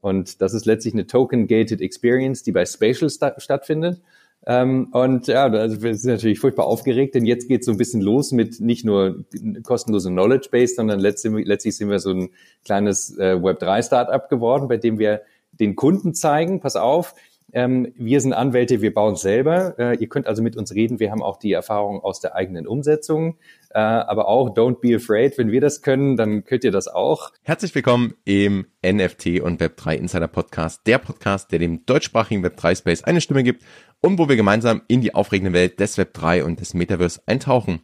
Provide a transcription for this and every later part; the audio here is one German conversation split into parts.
Und das ist letztlich eine Token-Gated Experience, die bei Spatial sta stattfindet. Ähm, und ja, also wir sind natürlich furchtbar aufgeregt, denn jetzt geht es so ein bisschen los mit nicht nur kostenlose Knowledge Base, sondern letztlich, letztlich sind wir so ein kleines äh, Web3-Startup geworden, bei dem wir den Kunden zeigen, pass auf, ähm, wir sind Anwälte, wir bauen selber. Äh, ihr könnt also mit uns reden. Wir haben auch die Erfahrung aus der eigenen Umsetzung. Äh, aber auch don't be afraid. Wenn wir das können, dann könnt ihr das auch. Herzlich willkommen im NFT und Web3 Insider Podcast. Der Podcast, der dem deutschsprachigen Web3 Space eine Stimme gibt und wo wir gemeinsam in die aufregende Welt des Web3 und des Metaverse eintauchen.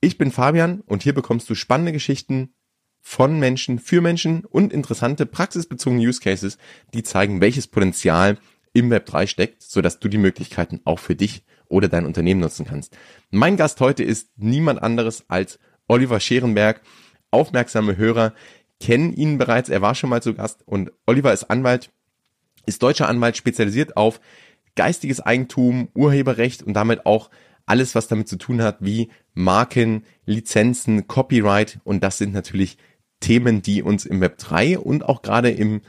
Ich bin Fabian und hier bekommst du spannende Geschichten von Menschen für Menschen und interessante praxisbezogene Use Cases, die zeigen, welches Potenzial im Web 3 steckt, sodass du die Möglichkeiten auch für dich oder dein Unternehmen nutzen kannst. Mein Gast heute ist niemand anderes als Oliver Scherenberg. Aufmerksame Hörer kennen ihn bereits, er war schon mal zu Gast und Oliver ist Anwalt, ist deutscher Anwalt, spezialisiert auf geistiges Eigentum, Urheberrecht und damit auch alles, was damit zu tun hat, wie Marken, Lizenzen, Copyright und das sind natürlich Themen, die uns im Web 3 und auch gerade im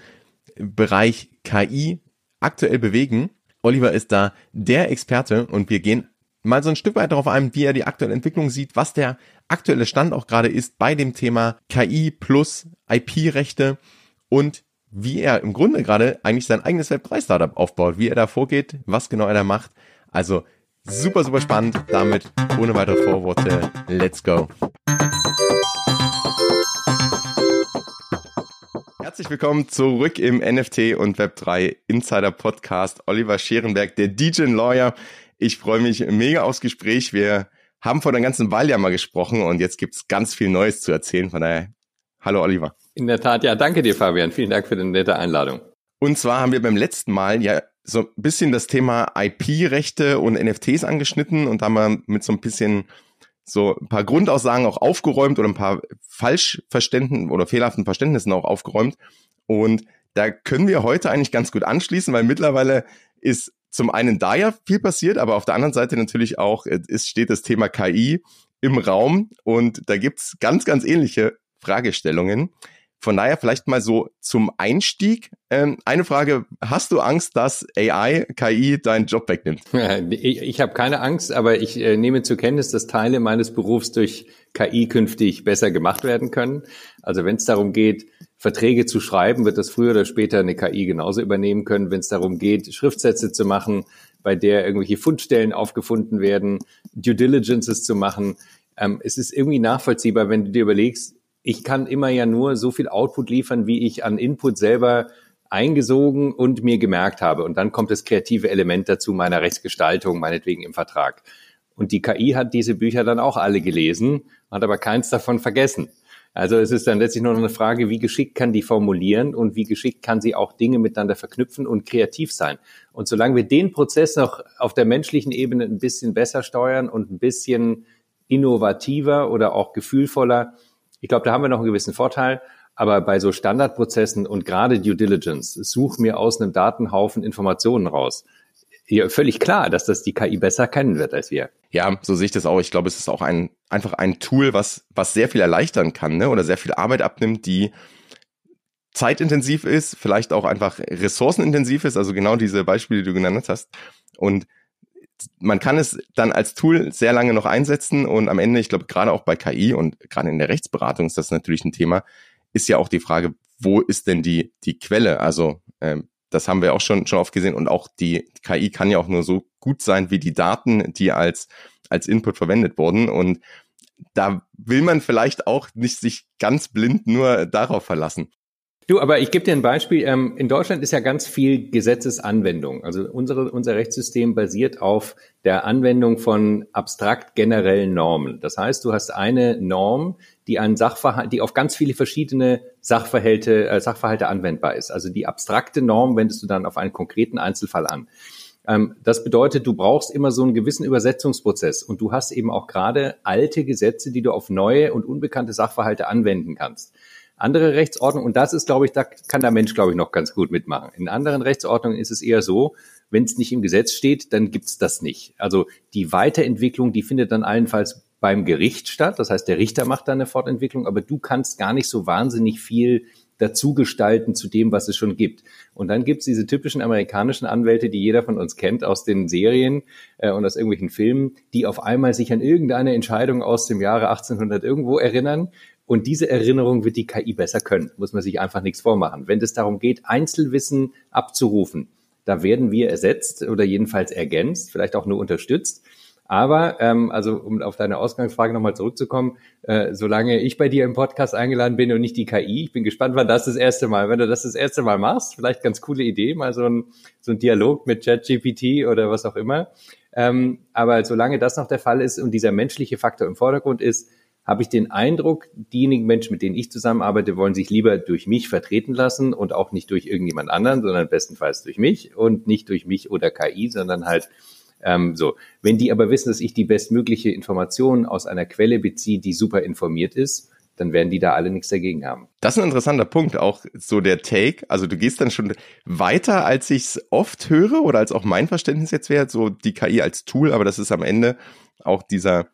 Bereich KI aktuell bewegen. Oliver ist da der Experte und wir gehen mal so ein Stück weit darauf ein, wie er die aktuelle Entwicklung sieht, was der aktuelle Stand auch gerade ist bei dem Thema KI plus IP-Rechte und wie er im Grunde gerade eigentlich sein eigenes Web3-Startup aufbaut, wie er da vorgeht, was genau er da macht. Also super, super spannend. Damit ohne weitere Vorworte, let's go. Herzlich willkommen zurück im NFT und Web3 Insider Podcast. Oliver Scherenberg, der DJ Lawyer. Ich freue mich mega aufs Gespräch. Wir haben vor der ganzen Weile ja mal gesprochen und jetzt gibt's ganz viel Neues zu erzählen. Von daher, hallo Oliver. In der Tat, ja, danke dir, Fabian. Vielen Dank für die nette Einladung. Und zwar haben wir beim letzten Mal ja so ein bisschen das Thema IP-Rechte und NFTs angeschnitten und haben wir mit so ein bisschen so ein paar Grundaussagen auch aufgeräumt oder ein paar Falschverständnissen oder fehlerhaften Verständnissen auch aufgeräumt. Und da können wir heute eigentlich ganz gut anschließen, weil mittlerweile ist zum einen da ja viel passiert, aber auf der anderen Seite natürlich auch es steht das Thema KI im Raum und da gibt's ganz, ganz ähnliche Fragestellungen. Von daher vielleicht mal so zum Einstieg. Ähm, eine Frage, hast du Angst, dass AI, KI deinen Job wegnimmt? Ich, ich habe keine Angst, aber ich äh, nehme zur Kenntnis, dass Teile meines Berufs durch KI künftig besser gemacht werden können. Also wenn es darum geht, Verträge zu schreiben, wird das früher oder später eine KI genauso übernehmen können. Wenn es darum geht, Schriftsätze zu machen, bei der irgendwelche Fundstellen aufgefunden werden, Due Diligences zu machen. Ähm, es ist irgendwie nachvollziehbar, wenn du dir überlegst, ich kann immer ja nur so viel Output liefern, wie ich an Input selber eingesogen und mir gemerkt habe. Und dann kommt das kreative Element dazu meiner Rechtsgestaltung, meinetwegen im Vertrag. Und die KI hat diese Bücher dann auch alle gelesen, hat aber keins davon vergessen. Also es ist dann letztlich nur noch eine Frage, wie geschickt kann die formulieren und wie geschickt kann sie auch Dinge miteinander verknüpfen und kreativ sein. Und solange wir den Prozess noch auf der menschlichen Ebene ein bisschen besser steuern und ein bisschen innovativer oder auch gefühlvoller, ich glaube, da haben wir noch einen gewissen Vorteil. Aber bei so Standardprozessen und gerade Due Diligence, such mir aus einem Datenhaufen Informationen raus. Hier völlig klar, dass das die KI besser kennen wird als wir. Ja, so sehe ich das auch. Ich glaube, es ist auch ein, einfach ein Tool, was, was sehr viel erleichtern kann, ne? oder sehr viel Arbeit abnimmt, die zeitintensiv ist, vielleicht auch einfach ressourcenintensiv ist, also genau diese Beispiele, die du genannt hast. Und man kann es dann als Tool sehr lange noch einsetzen und am Ende, ich glaube, gerade auch bei KI und gerade in der Rechtsberatung ist das natürlich ein Thema, ist ja auch die Frage, wo ist denn die, die Quelle? Also ähm, das haben wir auch schon, schon oft gesehen und auch die KI kann ja auch nur so gut sein wie die Daten, die als, als Input verwendet wurden und da will man vielleicht auch nicht sich ganz blind nur darauf verlassen. Du, aber ich gebe dir ein Beispiel. Ähm, in Deutschland ist ja ganz viel Gesetzesanwendung. Also unsere, unser Rechtssystem basiert auf der Anwendung von abstrakt generellen Normen. Das heißt, du hast eine Norm, die einen Sachverhalt, die auf ganz viele verschiedene Sachverhalte, äh, Sachverhalte anwendbar ist. Also die abstrakte Norm wendest du dann auf einen konkreten Einzelfall an. Ähm, das bedeutet, du brauchst immer so einen gewissen Übersetzungsprozess und du hast eben auch gerade alte Gesetze, die du auf neue und unbekannte Sachverhalte anwenden kannst andere Rechtsordnungen, und das ist, glaube ich, da kann der Mensch, glaube ich, noch ganz gut mitmachen. In anderen Rechtsordnungen ist es eher so, wenn es nicht im Gesetz steht, dann gibt's das nicht. Also die Weiterentwicklung, die findet dann allenfalls beim Gericht statt. Das heißt, der Richter macht da eine Fortentwicklung, aber du kannst gar nicht so wahnsinnig viel dazu gestalten zu dem, was es schon gibt. Und dann gibt's diese typischen amerikanischen Anwälte, die jeder von uns kennt aus den Serien äh, und aus irgendwelchen Filmen, die auf einmal sich an irgendeine Entscheidung aus dem Jahre 1800 irgendwo erinnern. Und diese Erinnerung wird die KI besser können, muss man sich einfach nichts vormachen. Wenn es darum geht, Einzelwissen abzurufen, da werden wir ersetzt oder jedenfalls ergänzt, vielleicht auch nur unterstützt. Aber, ähm, also um auf deine Ausgangsfrage nochmal zurückzukommen, äh, solange ich bei dir im Podcast eingeladen bin und nicht die KI, ich bin gespannt, wann das das erste Mal, wenn du das das erste Mal machst, vielleicht ganz coole Idee, mal so ein, so ein Dialog mit ChatGPT oder was auch immer. Ähm, aber solange das noch der Fall ist und dieser menschliche Faktor im Vordergrund ist, habe ich den Eindruck, diejenigen Menschen, mit denen ich zusammenarbeite, wollen sich lieber durch mich vertreten lassen und auch nicht durch irgendjemand anderen, sondern bestenfalls durch mich und nicht durch mich oder KI, sondern halt ähm, so. Wenn die aber wissen, dass ich die bestmögliche Information aus einer Quelle beziehe, die super informiert ist, dann werden die da alle nichts dagegen haben. Das ist ein interessanter Punkt, auch so der Take. Also du gehst dann schon weiter, als ich es oft höre oder als auch mein Verständnis jetzt wäre, so die KI als Tool, aber das ist am Ende auch dieser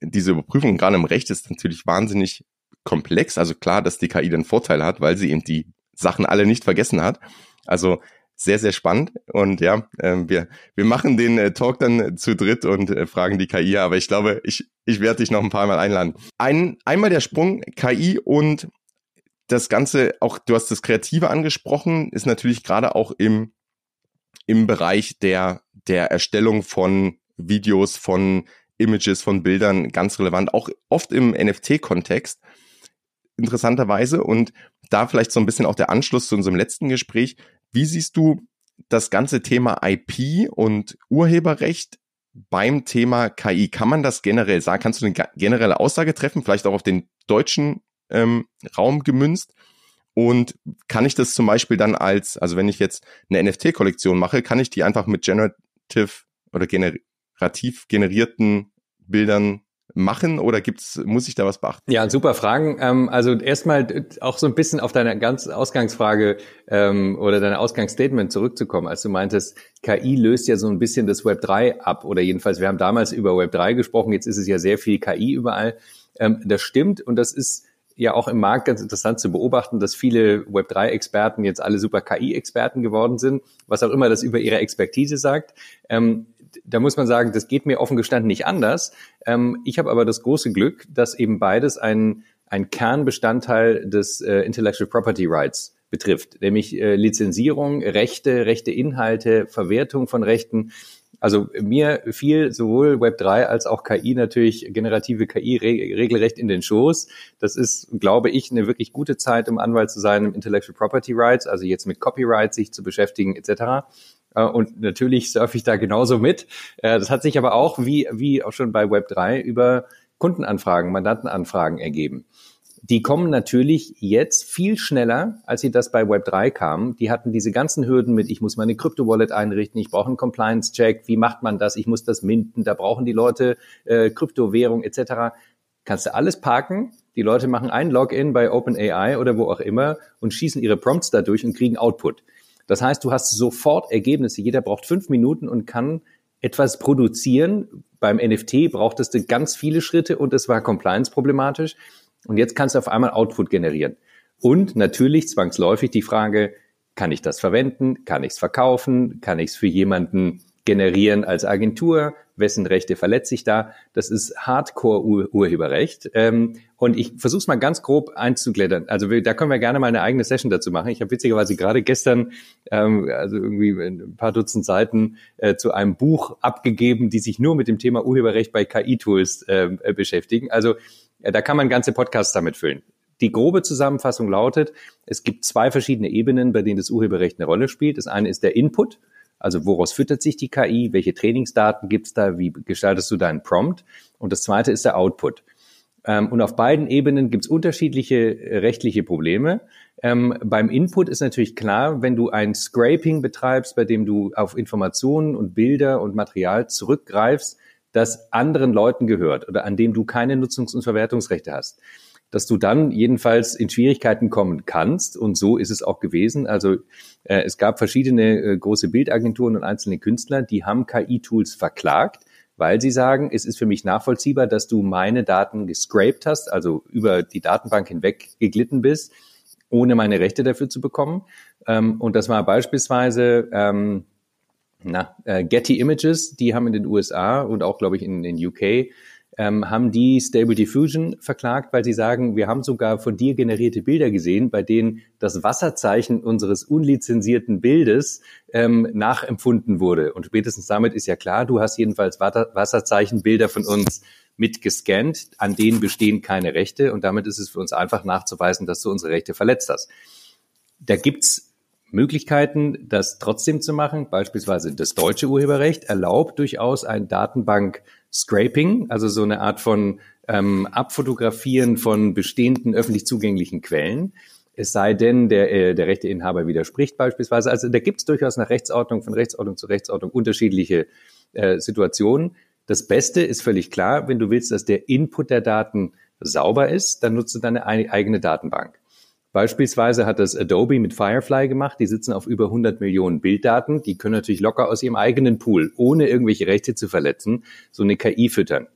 diese Überprüfung gerade im Recht ist natürlich wahnsinnig komplex. Also klar, dass die KI den Vorteil hat, weil sie eben die Sachen alle nicht vergessen hat. Also sehr, sehr spannend. Und ja, äh, wir, wir machen den äh, Talk dann zu dritt und äh, fragen die KI, aber ich glaube, ich, ich werde dich noch ein paar Mal einladen. Ein, einmal der Sprung KI und das Ganze, auch du hast das Kreative angesprochen, ist natürlich gerade auch im, im Bereich der, der Erstellung von Videos, von Images, von Bildern ganz relevant, auch oft im NFT-Kontext, interessanterweise. Und da vielleicht so ein bisschen auch der Anschluss zu unserem letzten Gespräch. Wie siehst du das ganze Thema IP und Urheberrecht beim Thema KI? Kann man das generell sagen? Kannst du eine generelle Aussage treffen, vielleicht auch auf den deutschen ähm, Raum gemünzt? Und kann ich das zum Beispiel dann als, also wenn ich jetzt eine NFT-Kollektion mache, kann ich die einfach mit Generative oder gener generativ generierten Bildern machen oder gibt's, muss ich da was beachten? Ja, super Fragen. Ähm, also erstmal auch so ein bisschen auf deine ganz Ausgangsfrage ähm, oder deine Ausgangsstatement zurückzukommen, als du meintest, KI löst ja so ein bisschen das Web 3 ab oder jedenfalls, wir haben damals über Web 3 gesprochen, jetzt ist es ja sehr viel KI überall. Ähm, das stimmt und das ist ja auch im Markt ganz interessant zu beobachten, dass viele Web3-Experten jetzt alle super KI-Experten geworden sind, was auch immer das über ihre Expertise sagt. Ähm, da muss man sagen, das geht mir offen gestanden nicht anders. Ähm, ich habe aber das große Glück, dass eben beides ein, ein Kernbestandteil des äh, Intellectual Property Rights betrifft, nämlich äh, Lizenzierung, Rechte, rechte Inhalte, Verwertung von Rechten. Also mir fiel sowohl Web3 als auch KI natürlich generative KI re regelrecht in den Schoß. Das ist, glaube ich, eine wirklich gute Zeit, um Anwalt zu sein im Intellectual Property Rights, also jetzt mit Copyright sich zu beschäftigen etc. Äh, und natürlich surfe ich da genauso mit. Äh, das hat sich aber auch, wie, wie auch schon bei Web3, über Kundenanfragen, Mandantenanfragen ergeben. Die kommen natürlich jetzt viel schneller, als sie das bei Web3 kamen. Die hatten diese ganzen Hürden mit, ich muss meine Krypto-Wallet einrichten, ich brauche einen Compliance-Check, wie macht man das, ich muss das minden, da brauchen die Leute äh, Kryptowährung etc. Kannst du alles parken, die Leute machen ein Login bei OpenAI oder wo auch immer und schießen ihre Prompts dadurch und kriegen Output. Das heißt, du hast sofort Ergebnisse. Jeder braucht fünf Minuten und kann etwas produzieren. Beim NFT brauchtest du ganz viele Schritte und es war compliance problematisch. Und jetzt kannst du auf einmal Output generieren. Und natürlich zwangsläufig die Frage, kann ich das verwenden? Kann ich es verkaufen? Kann ich es für jemanden generieren als Agentur? Wessen Rechte verletze ich da? Das ist Hardcore-Urheberrecht. Ähm, und ich versuche es mal ganz grob einzuglättern. Also wir, da können wir gerne mal eine eigene Session dazu machen. Ich habe witzigerweise gerade gestern, ähm, also irgendwie ein paar Dutzend Seiten äh, zu einem Buch abgegeben, die sich nur mit dem Thema Urheberrecht bei KI-Tools ähm, äh, beschäftigen. Also äh, da kann man ganze Podcasts damit füllen. Die grobe Zusammenfassung lautet, es gibt zwei verschiedene Ebenen, bei denen das Urheberrecht eine Rolle spielt. Das eine ist der Input, also woraus füttert sich die KI, welche Trainingsdaten gibt's da, wie gestaltest du deinen Prompt? Und das zweite ist der Output. Ähm, und auf beiden Ebenen gibt es unterschiedliche äh, rechtliche Probleme. Ähm, beim Input ist natürlich klar, wenn du ein Scraping betreibst, bei dem du auf Informationen und Bilder und Material zurückgreifst, das anderen Leuten gehört oder an dem du keine Nutzungs- und Verwertungsrechte hast, dass du dann jedenfalls in Schwierigkeiten kommen kannst. Und so ist es auch gewesen. Also äh, es gab verschiedene äh, große Bildagenturen und einzelne Künstler, die haben KI-Tools verklagt weil sie sagen, es ist für mich nachvollziehbar, dass du meine Daten gescraped hast, also über die Datenbank hinweg geglitten bist ohne meine Rechte dafür zu bekommen. Ähm, und das war beispielsweise ähm, na, äh, Getty Images, die haben in den USA und auch, glaube ich, in den UK ähm, haben die Stable Diffusion verklagt, weil sie sagen, wir haben sogar von dir generierte Bilder gesehen, bei denen das Wasserzeichen unseres unlizenzierten Bildes ähm, nachempfunden wurde. Und spätestens damit ist ja klar, du hast jedenfalls Wasserzeichenbilder von uns mitgescannt, an denen bestehen keine Rechte und damit ist es für uns einfach nachzuweisen, dass du unsere Rechte verletzt hast. Da gibt's Möglichkeiten, das trotzdem zu machen. Beispielsweise das deutsche Urheberrecht erlaubt durchaus ein Datenbank-Scraping, also so eine Art von ähm, Abfotografieren von bestehenden öffentlich zugänglichen Quellen. Es sei denn, der, äh, der Rechteinhaber widerspricht beispielsweise. Also da gibt es durchaus nach Rechtsordnung, von Rechtsordnung zu Rechtsordnung unterschiedliche äh, Situationen. Das Beste ist völlig klar, wenn du willst, dass der Input der Daten sauber ist, dann nutzt du deine eigene Datenbank. Beispielsweise hat das Adobe mit Firefly gemacht. Die sitzen auf über 100 Millionen Bilddaten. Die können natürlich locker aus ihrem eigenen Pool, ohne irgendwelche Rechte zu verletzen, so eine KI füttern.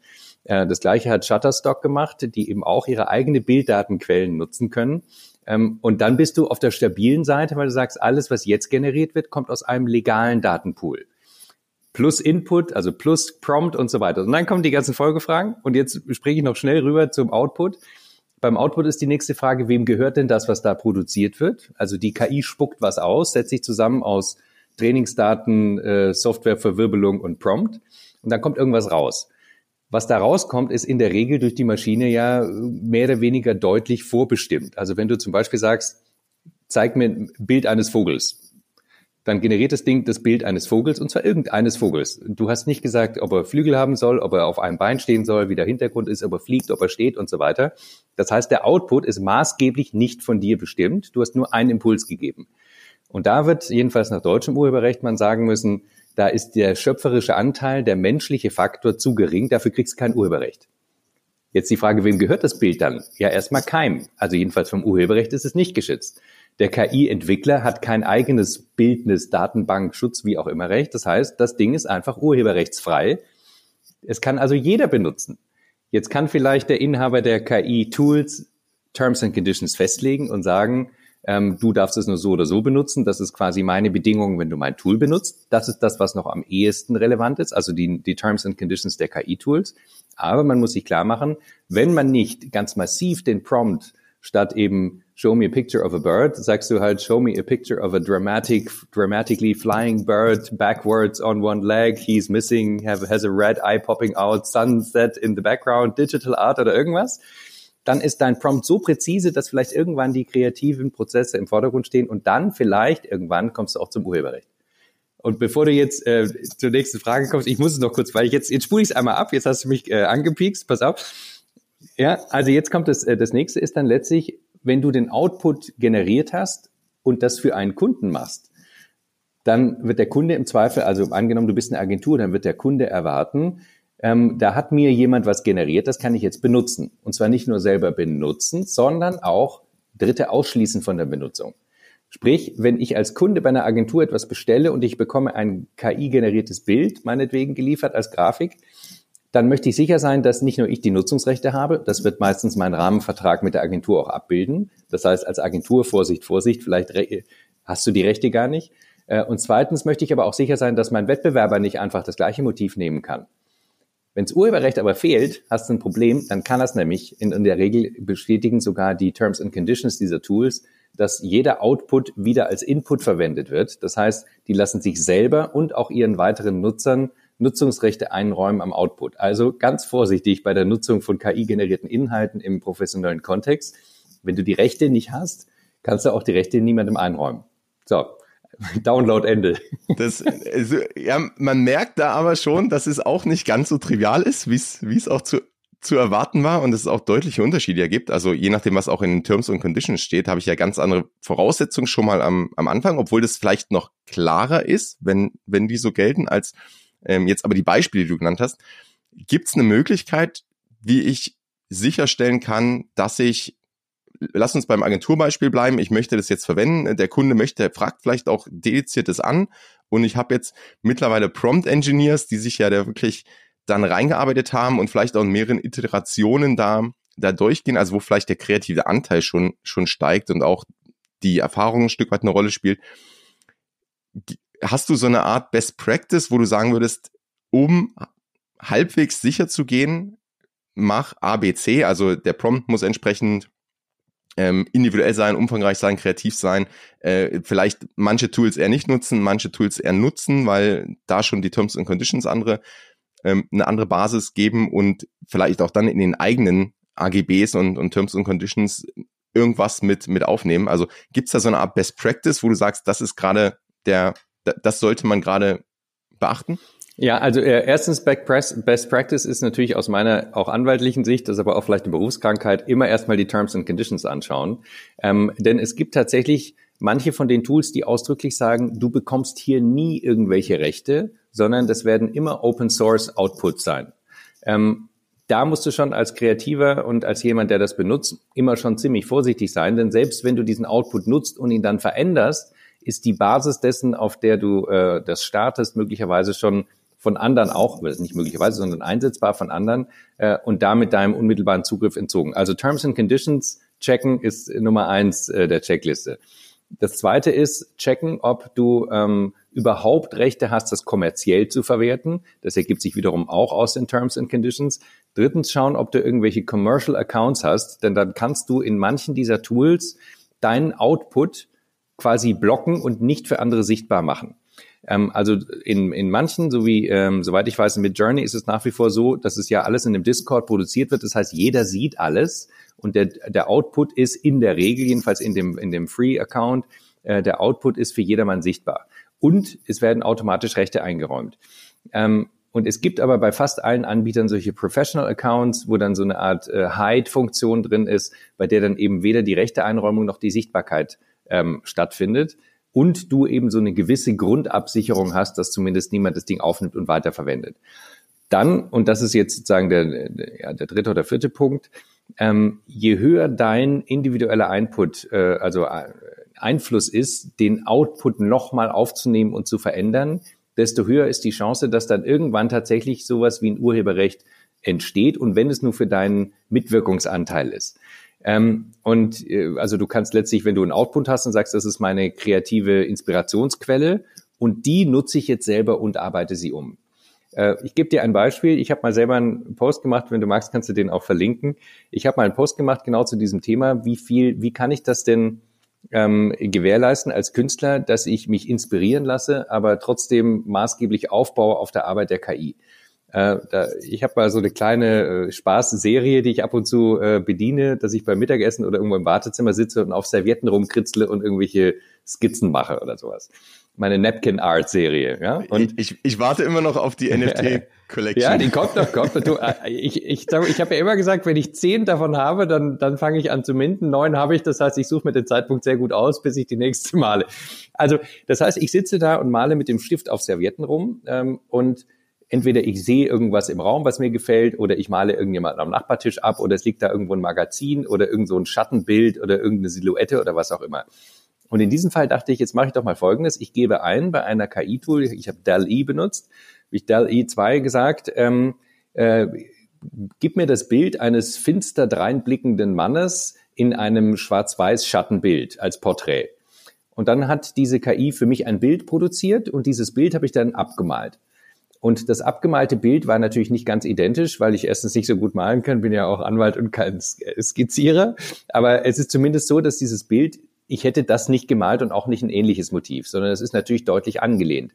Äh, das gleiche hat Shutterstock gemacht, die eben auch ihre eigene Bilddatenquellen nutzen können. Ähm, und dann bist du auf der stabilen Seite, weil du sagst, alles, was jetzt generiert wird, kommt aus einem legalen Datenpool. Plus Input, also plus Prompt und so weiter. Und dann kommen die ganzen Folgefragen. Und jetzt springe ich noch schnell rüber zum Output. Beim Output ist die nächste Frage, wem gehört denn das, was da produziert wird? Also die KI spuckt was aus, setzt sich zusammen aus Trainingsdaten, äh, Softwareverwirbelung und Prompt und dann kommt irgendwas raus. Was da rauskommt, ist in der Regel durch die Maschine ja mehr oder weniger deutlich vorbestimmt. Also wenn du zum Beispiel sagst, zeig mir ein Bild eines Vogels, dann generiert das Ding das Bild eines Vogels und zwar irgendeines Vogels. Du hast nicht gesagt, ob er Flügel haben soll, ob er auf einem Bein stehen soll, wie der Hintergrund ist, ob er fliegt, ob er steht und so weiter. Das heißt, der Output ist maßgeblich nicht von dir bestimmt. Du hast nur einen Impuls gegeben. Und da wird jedenfalls nach deutschem Urheberrecht man sagen müssen, da ist der schöpferische Anteil, der menschliche Faktor zu gering, dafür kriegst du kein Urheberrecht. Jetzt die Frage, wem gehört das Bild dann? Ja, erstmal keinem. Also jedenfalls vom Urheberrecht ist es nicht geschützt. Der KI-Entwickler hat kein eigenes Bildnis, Datenbank, Schutz, wie auch immer Recht. Das heißt, das Ding ist einfach urheberrechtsfrei. Es kann also jeder benutzen. Jetzt kann vielleicht der Inhaber der KI-Tools Terms and Conditions festlegen und sagen, ähm, du darfst es nur so oder so benutzen. Das ist quasi meine Bedingung, wenn du mein Tool benutzt. Das ist das, was noch am ehesten relevant ist, also die, die Terms and Conditions der KI-Tools. Aber man muss sich klar machen, wenn man nicht ganz massiv den Prompt statt eben show me a picture of a bird, sagst du halt, show me a picture of a dramatic, dramatically flying bird backwards on one leg, he's missing, have, has a red eye popping out, sunset in the background, digital art oder irgendwas. Dann ist dein Prompt so präzise, dass vielleicht irgendwann die kreativen Prozesse im Vordergrund stehen und dann vielleicht irgendwann kommst du auch zum Urheberrecht. Und bevor du jetzt äh, zur nächsten Frage kommst, ich muss es noch kurz, weil ich jetzt, jetzt spule ich es einmal ab, jetzt hast du mich äh, angepiekst, pass auf. Ja, also jetzt kommt das, äh, das nächste ist dann letztlich, wenn du den Output generiert hast und das für einen Kunden machst, dann wird der Kunde im Zweifel, also angenommen, du bist eine Agentur, dann wird der Kunde erwarten, ähm, da hat mir jemand was generiert, das kann ich jetzt benutzen. Und zwar nicht nur selber benutzen, sondern auch Dritte ausschließen von der Benutzung. Sprich, wenn ich als Kunde bei einer Agentur etwas bestelle und ich bekomme ein KI-generiertes Bild, meinetwegen geliefert als Grafik, dann möchte ich sicher sein, dass nicht nur ich die Nutzungsrechte habe, das wird meistens mein Rahmenvertrag mit der Agentur auch abbilden. Das heißt, als Agentur, Vorsicht, Vorsicht, vielleicht hast du die Rechte gar nicht. Äh, und zweitens möchte ich aber auch sicher sein, dass mein Wettbewerber nicht einfach das gleiche Motiv nehmen kann. Wenn das Urheberrecht aber fehlt, hast du ein Problem, dann kann das nämlich in, in der Regel bestätigen sogar die Terms and Conditions dieser Tools, dass jeder Output wieder als Input verwendet wird. Das heißt, die lassen sich selber und auch ihren weiteren Nutzern Nutzungsrechte einräumen am Output. Also ganz vorsichtig bei der Nutzung von KI-generierten Inhalten im professionellen Kontext. Wenn du die Rechte nicht hast, kannst du auch die Rechte niemandem einräumen. So, Download Ende. Das, also, ja, man merkt da aber schon, dass es auch nicht ganz so trivial ist, wie es auch zu zu erwarten war und es auch deutliche Unterschiede ergibt. Also je nachdem, was auch in Terms and Conditions steht, habe ich ja ganz andere Voraussetzungen schon mal am, am Anfang, obwohl das vielleicht noch klarer ist, wenn, wenn die so gelten, als ähm, jetzt aber die Beispiele, die du genannt hast, gibt es eine Möglichkeit, wie ich sicherstellen kann, dass ich lass uns beim Agenturbeispiel bleiben. Ich möchte das jetzt verwenden. Der Kunde möchte, fragt vielleicht auch dediziert das an. Und ich habe jetzt mittlerweile Prompt Engineers, die sich ja da wirklich dann reingearbeitet haben und vielleicht auch in mehreren Iterationen da, da durchgehen, also wo vielleicht der kreative Anteil schon, schon steigt und auch die Erfahrung ein Stück weit eine Rolle spielt. Hast du so eine Art Best Practice, wo du sagen würdest, um halbwegs sicher zu gehen, mach ABC, also der Prompt muss entsprechend ähm, individuell sein, umfangreich sein, kreativ sein, äh, vielleicht manche Tools eher nicht nutzen, manche Tools eher nutzen, weil da schon die Terms and Conditions andere ähm, eine andere Basis geben und vielleicht auch dann in den eigenen AGBs und, und Terms and Conditions irgendwas mit mit aufnehmen. Also gibt's da so eine Art Best Practice, wo du sagst, das ist gerade der, das sollte man gerade beachten? Ja, also äh, erstens Best, Practice ist natürlich aus meiner auch anwaltlichen Sicht, das ist aber auch vielleicht eine Berufskrankheit, immer erstmal die Terms and Conditions anschauen. Ähm, denn es gibt tatsächlich manche von den Tools, die ausdrücklich sagen, du bekommst hier nie irgendwelche Rechte, sondern das werden immer Open Source Outputs sein. Ähm, da musst du schon als Kreativer und als jemand, der das benutzt, immer schon ziemlich vorsichtig sein, denn selbst wenn du diesen Output nutzt und ihn dann veränderst, ist die Basis dessen, auf der du äh, das startest, möglicherweise schon von anderen auch, nicht möglicherweise, sondern einsetzbar von anderen äh, und damit deinem unmittelbaren Zugriff entzogen. Also Terms and Conditions checken ist Nummer eins äh, der Checkliste. Das zweite ist checken, ob du ähm, überhaupt Rechte hast, das kommerziell zu verwerten. Das ergibt sich wiederum auch aus den Terms and Conditions. Drittens schauen, ob du irgendwelche Commercial Accounts hast, denn dann kannst du in manchen dieser Tools deinen Output quasi blocken und nicht für andere sichtbar machen. Ähm, also in, in manchen, so wie, ähm, soweit ich weiß, mit Journey ist es nach wie vor so, dass es ja alles in dem Discord produziert wird. Das heißt, jeder sieht alles und der, der Output ist in der Regel, jedenfalls in dem, in dem Free-Account, äh, der Output ist für jedermann sichtbar. Und es werden automatisch Rechte eingeräumt. Ähm, und es gibt aber bei fast allen Anbietern solche Professional Accounts, wo dann so eine Art äh, Hide-Funktion drin ist, bei der dann eben weder die Rechteeinräumung noch die Sichtbarkeit ähm, stattfindet und du eben so eine gewisse Grundabsicherung hast, dass zumindest niemand das Ding aufnimmt und weiterverwendet. Dann, und das ist jetzt sozusagen der, ja, der dritte oder vierte Punkt, ähm, je höher dein individueller Input, äh, also äh, Einfluss ist, den Output nochmal aufzunehmen und zu verändern, desto höher ist die Chance, dass dann irgendwann tatsächlich sowas wie ein Urheberrecht entsteht und wenn es nur für deinen Mitwirkungsanteil ist. Ähm, und äh, also du kannst letztlich, wenn du einen Output hast und sagst, das ist meine kreative Inspirationsquelle und die nutze ich jetzt selber und arbeite sie um. Äh, ich gebe dir ein Beispiel. Ich habe mal selber einen Post gemacht. Wenn du magst, kannst du den auch verlinken. Ich habe mal einen Post gemacht genau zu diesem Thema. Wie viel, wie kann ich das denn ähm, gewährleisten als Künstler, dass ich mich inspirieren lasse, aber trotzdem maßgeblich aufbaue auf der Arbeit der KI? Äh, da, ich habe mal so eine kleine äh, Spaßserie, die ich ab und zu äh, bediene, dass ich beim Mittagessen oder irgendwo im Wartezimmer sitze und auf Servietten rumkritzle und irgendwelche Skizzen mache oder sowas. Meine Napkin Art Serie, ja. Und ich, ich, ich warte immer noch auf die NFT Collection. ja, die kommt noch, kommt. Du, äh, ich ich, ich habe ja immer gesagt, wenn ich zehn davon habe, dann, dann fange ich an zu minden. Neun habe ich, das heißt, ich suche mir den Zeitpunkt sehr gut aus, bis ich die nächste male. Also, das heißt, ich sitze da und male mit dem Stift auf Servietten rum ähm, und entweder ich sehe irgendwas im Raum, was mir gefällt, oder ich male irgendjemanden am Nachbartisch ab, oder es liegt da irgendwo ein Magazin oder irgend so ein Schattenbild oder irgendeine Silhouette oder was auch immer. Und in diesem Fall dachte ich, jetzt mache ich doch mal Folgendes. Ich gebe ein bei einer KI-Tool, ich habe DAL-E benutzt, wie ich DAL-E 2 gesagt, ähm, äh, gib mir das Bild eines finster dreinblickenden Mannes in einem schwarz-weiß Schattenbild als Porträt. Und dann hat diese KI für mich ein Bild produziert und dieses Bild habe ich dann abgemalt. Und das abgemalte Bild war natürlich nicht ganz identisch, weil ich erstens nicht so gut malen kann, bin ja auch Anwalt und kein Skizzierer. Aber es ist zumindest so, dass dieses Bild, ich hätte das nicht gemalt und auch nicht ein ähnliches Motiv, sondern es ist natürlich deutlich angelehnt.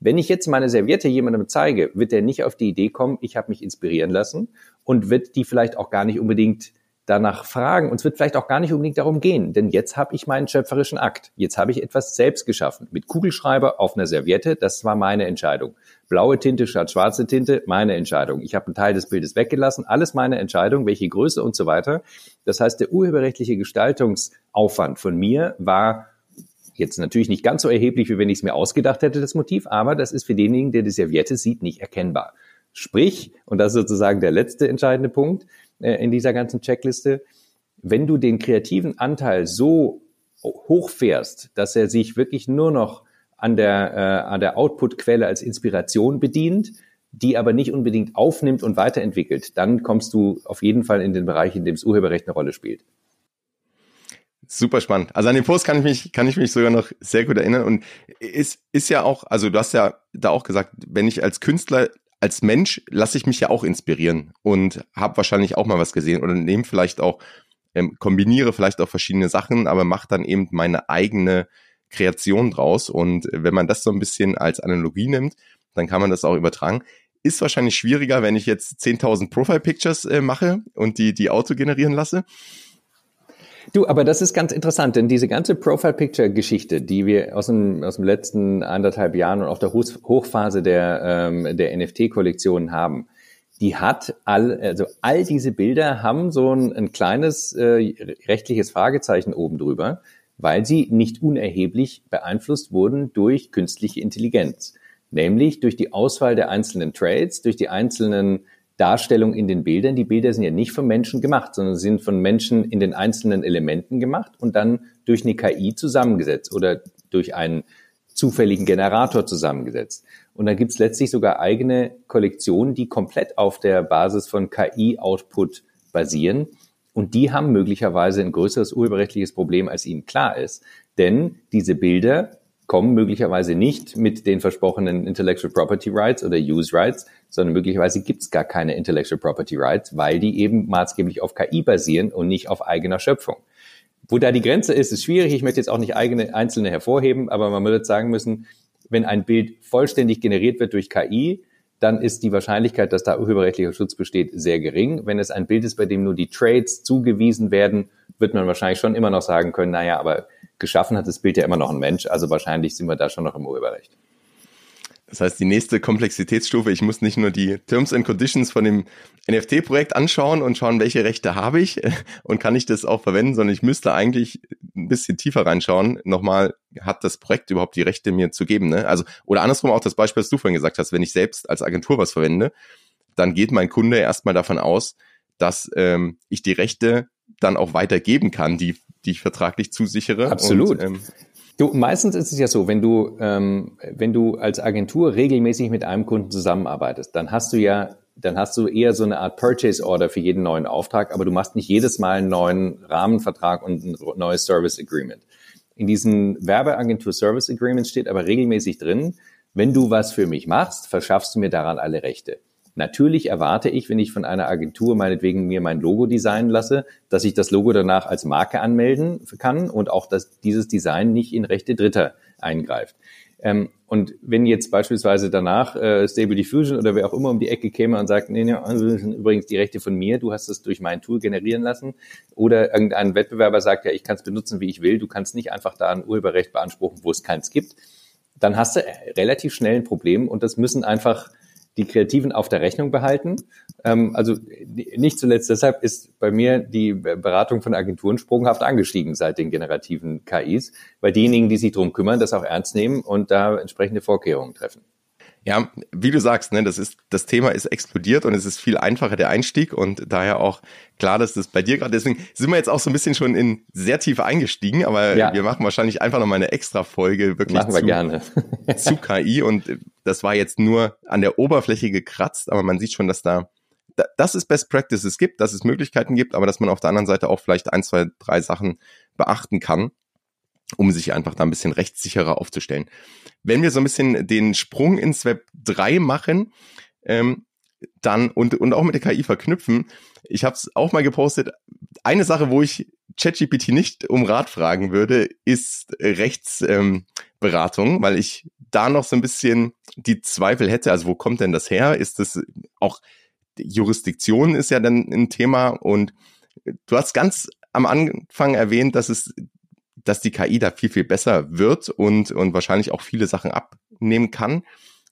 Wenn ich jetzt meine Serviette jemandem zeige, wird er nicht auf die Idee kommen, ich habe mich inspirieren lassen und wird die vielleicht auch gar nicht unbedingt danach fragen. Und es wird vielleicht auch gar nicht unbedingt darum gehen, denn jetzt habe ich meinen schöpferischen Akt. Jetzt habe ich etwas selbst geschaffen. Mit Kugelschreiber auf einer Serviette, das war meine Entscheidung. Blaue Tinte statt schwarze Tinte, meine Entscheidung. Ich habe einen Teil des Bildes weggelassen, alles meine Entscheidung, welche Größe und so weiter. Das heißt, der urheberrechtliche Gestaltungsaufwand von mir war jetzt natürlich nicht ganz so erheblich, wie wenn ich es mir ausgedacht hätte, das Motiv, aber das ist für denjenigen, der die Serviette sieht, nicht erkennbar. Sprich, und das ist sozusagen der letzte entscheidende Punkt, in dieser ganzen Checkliste. Wenn du den kreativen Anteil so hochfährst, dass er sich wirklich nur noch an der, äh, der Output-Quelle als Inspiration bedient, die aber nicht unbedingt aufnimmt und weiterentwickelt, dann kommst du auf jeden Fall in den Bereich, in dem das Urheberrecht eine Rolle spielt. super spannend. Also an den Post kann ich mich, kann ich mich sogar noch sehr gut erinnern. Und es ist ja auch, also du hast ja da auch gesagt, wenn ich als Künstler, als Mensch lasse ich mich ja auch inspirieren und habe wahrscheinlich auch mal was gesehen oder nehme vielleicht auch, ähm, kombiniere vielleicht auch verschiedene Sachen, aber mache dann eben meine eigene Kreation draus. Und wenn man das so ein bisschen als Analogie nimmt, dann kann man das auch übertragen. Ist wahrscheinlich schwieriger, wenn ich jetzt 10.000 Profile Pictures äh, mache und die, die Auto generieren lasse. Du, aber das ist ganz interessant, denn diese ganze Profile-Picture-Geschichte, die wir aus dem, aus dem letzten anderthalb Jahren und auch der Hochphase der, ähm, der NFT-Kollektionen haben, die hat all, also all diese Bilder haben so ein, ein kleines äh, rechtliches Fragezeichen oben drüber, weil sie nicht unerheblich beeinflusst wurden durch künstliche Intelligenz. Nämlich durch die Auswahl der einzelnen Trades, durch die einzelnen Darstellungen in den Bildern. Die Bilder sind ja nicht von Menschen gemacht, sondern sind von Menschen in den einzelnen Elementen gemacht und dann durch eine KI zusammengesetzt oder durch einen zufälligen Generator zusammengesetzt. Und da gibt's letztlich sogar eigene Kollektionen, die komplett auf der Basis von KI-Output basieren. Und die haben möglicherweise ein größeres urheberrechtliches Problem, als ihnen klar ist. Denn diese Bilder kommen möglicherweise nicht mit den versprochenen Intellectual Property Rights oder Use Rights, sondern möglicherweise gibt es gar keine Intellectual Property Rights, weil die eben maßgeblich auf KI basieren und nicht auf eigener Schöpfung. Wo da die Grenze ist, ist schwierig. Ich möchte jetzt auch nicht eigene einzelne hervorheben, aber man würde sagen müssen, wenn ein Bild vollständig generiert wird durch KI, dann ist die Wahrscheinlichkeit, dass da urheberrechtlicher Schutz besteht, sehr gering. Wenn es ein Bild ist, bei dem nur die Trades zugewiesen werden, wird man wahrscheinlich schon immer noch sagen können, naja, aber geschaffen hat das Bild ja immer noch ein Mensch, also wahrscheinlich sind wir da schon noch im Urheberrecht. Das heißt, die nächste Komplexitätsstufe, ich muss nicht nur die Terms and Conditions von dem NFT-Projekt anschauen und schauen, welche Rechte habe ich und kann ich das auch verwenden, sondern ich müsste eigentlich ein bisschen tiefer reinschauen. Nochmal, hat das Projekt überhaupt die Rechte mir zu geben? Ne? Also, oder andersrum auch das Beispiel, was du vorhin gesagt hast, wenn ich selbst als Agentur was verwende, dann geht mein Kunde erstmal davon aus, dass ähm, ich die Rechte dann auch weitergeben kann, die die ich vertraglich zusichere. Absolut. Und, ähm, Du, meistens ist es ja so, wenn du, ähm, wenn du als Agentur regelmäßig mit einem Kunden zusammenarbeitest, dann hast du ja, dann hast du eher so eine Art Purchase Order für jeden neuen Auftrag, aber du machst nicht jedes Mal einen neuen Rahmenvertrag und ein neues Service Agreement. In diesen Werbeagentur Service Agreements steht aber regelmäßig drin, wenn du was für mich machst, verschaffst du mir daran alle Rechte. Natürlich erwarte ich, wenn ich von einer Agentur meinetwegen mir mein Logo designen lasse, dass ich das Logo danach als Marke anmelden kann und auch, dass dieses Design nicht in Rechte Dritter eingreift. Ähm, und wenn jetzt beispielsweise danach äh, Stable Diffusion oder wer auch immer um die Ecke käme und sagt, nee, nee, also das sind übrigens die Rechte von mir, du hast es durch mein Tool generieren lassen, oder irgendein Wettbewerber sagt, ja, ich kann es benutzen, wie ich will, du kannst nicht einfach da ein Urheberrecht beanspruchen, wo es keins gibt, dann hast du relativ schnell ein Problem und das müssen einfach die Kreativen auf der Rechnung behalten. Ähm, also nicht zuletzt deshalb ist bei mir die Beratung von Agenturen sprunghaft angestiegen seit den generativen KIs, weil diejenigen, die sich darum kümmern, das auch ernst nehmen und da entsprechende Vorkehrungen treffen. Ja, wie du sagst, ne, das ist, das Thema ist explodiert und es ist viel einfacher der Einstieg und daher auch klar, dass das bei dir gerade, deswegen sind wir jetzt auch so ein bisschen schon in sehr tief eingestiegen, aber ja. wir machen wahrscheinlich einfach nochmal eine extra Folge wirklich machen wir zu, gerne. zu KI und das war jetzt nur an der Oberfläche gekratzt, aber man sieht schon, dass da, dass es Best Practices gibt, dass es Möglichkeiten gibt, aber dass man auf der anderen Seite auch vielleicht ein, zwei, drei Sachen beachten kann um sich einfach da ein bisschen rechtssicherer aufzustellen. Wenn wir so ein bisschen den Sprung ins Web 3 machen, ähm, dann und, und auch mit der KI verknüpfen, ich habe es auch mal gepostet, eine Sache, wo ich ChatGPT nicht um Rat fragen würde, ist Rechtsberatung, ähm, weil ich da noch so ein bisschen die Zweifel hätte, also wo kommt denn das her? Ist das auch Jurisdiktion ist ja dann ein Thema und du hast ganz am Anfang erwähnt, dass es dass die KI da viel, viel besser wird und, und wahrscheinlich auch viele Sachen abnehmen kann.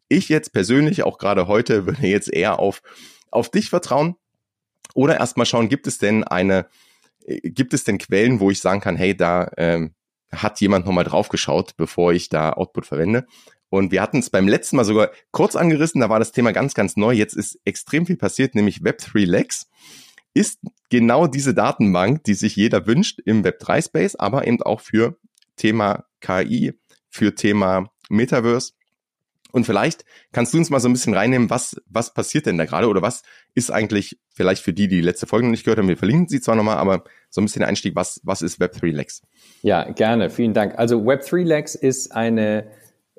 Ich jetzt persönlich, auch gerade heute, würde jetzt eher auf, auf dich vertrauen oder erstmal schauen, gibt es denn eine, gibt es denn Quellen, wo ich sagen kann, hey, da ähm, hat jemand nochmal drauf geschaut, bevor ich da Output verwende. Und wir hatten es beim letzten Mal sogar kurz angerissen, da war das Thema ganz, ganz neu. Jetzt ist extrem viel passiert, nämlich Web3 Lex ist genau diese Datenbank, die sich jeder wünscht im Web3 Space, aber eben auch für Thema KI, für Thema Metaverse. Und vielleicht kannst du uns mal so ein bisschen reinnehmen, was, was passiert denn da gerade oder was ist eigentlich vielleicht für die, die die letzte Folge noch nicht gehört haben, wir verlinken sie zwar nochmal, aber so ein bisschen Einstieg, was, was ist Web3 Lex? Ja, gerne, vielen Dank. Also Web3 Lex ist eine,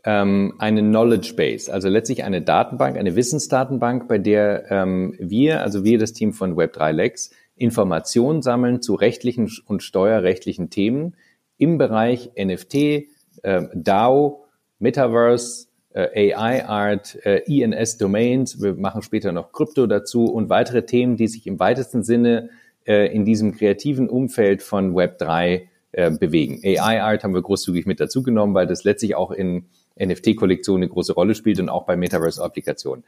ähm, eine Knowledge Base, also letztlich eine Datenbank, eine Wissensdatenbank, bei der ähm, wir, also wir das Team von Web3 Lex, Informationen sammeln zu rechtlichen und steuerrechtlichen Themen im Bereich NFT, äh, DAO, Metaverse, AI Art, äh, INS Domains, wir machen später noch Krypto dazu und weitere Themen, die sich im weitesten Sinne äh, in diesem kreativen Umfeld von Web 3 äh, bewegen. AI Art haben wir großzügig mit dazu genommen, weil das letztlich auch in NFT-Kollektionen eine große Rolle spielt und auch bei Metaverse-Applikationen.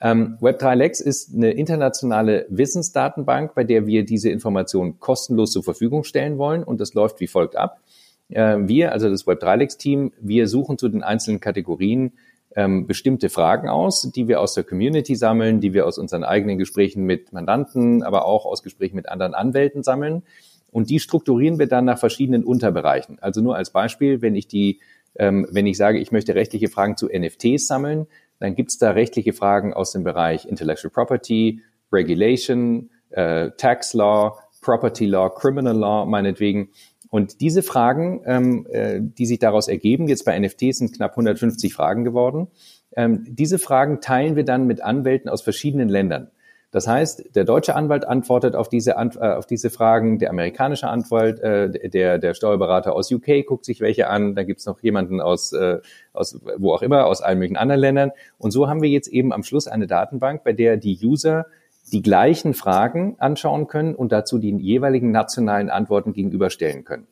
Ähm, Web3Lex ist eine internationale Wissensdatenbank, bei der wir diese Informationen kostenlos zur Verfügung stellen wollen und das läuft wie folgt ab. Äh, wir, also das Web3Lex-Team, wir suchen zu den einzelnen Kategorien ähm, bestimmte Fragen aus, die wir aus der Community sammeln, die wir aus unseren eigenen Gesprächen mit Mandanten, aber auch aus Gesprächen mit anderen Anwälten sammeln. Und die strukturieren wir dann nach verschiedenen Unterbereichen. Also nur als Beispiel, wenn ich die, wenn ich sage, ich möchte rechtliche Fragen zu NFTs sammeln, dann gibt es da rechtliche Fragen aus dem Bereich Intellectual Property, Regulation, äh, Tax Law, Property Law, Criminal Law meinetwegen. Und diese Fragen, ähm, äh, die sich daraus ergeben, jetzt bei NFTs sind knapp 150 Fragen geworden, ähm, diese Fragen teilen wir dann mit Anwälten aus verschiedenen Ländern. Das heißt, der deutsche Anwalt antwortet auf diese, äh, auf diese Fragen, der amerikanische Anwalt, äh, der, der Steuerberater aus UK guckt sich welche an, da gibt's noch jemanden aus, äh, aus wo auch immer, aus allen möglichen anderen Ländern. Und so haben wir jetzt eben am Schluss eine Datenbank, bei der die User die gleichen Fragen anschauen können und dazu die jeweiligen nationalen Antworten gegenüberstellen können.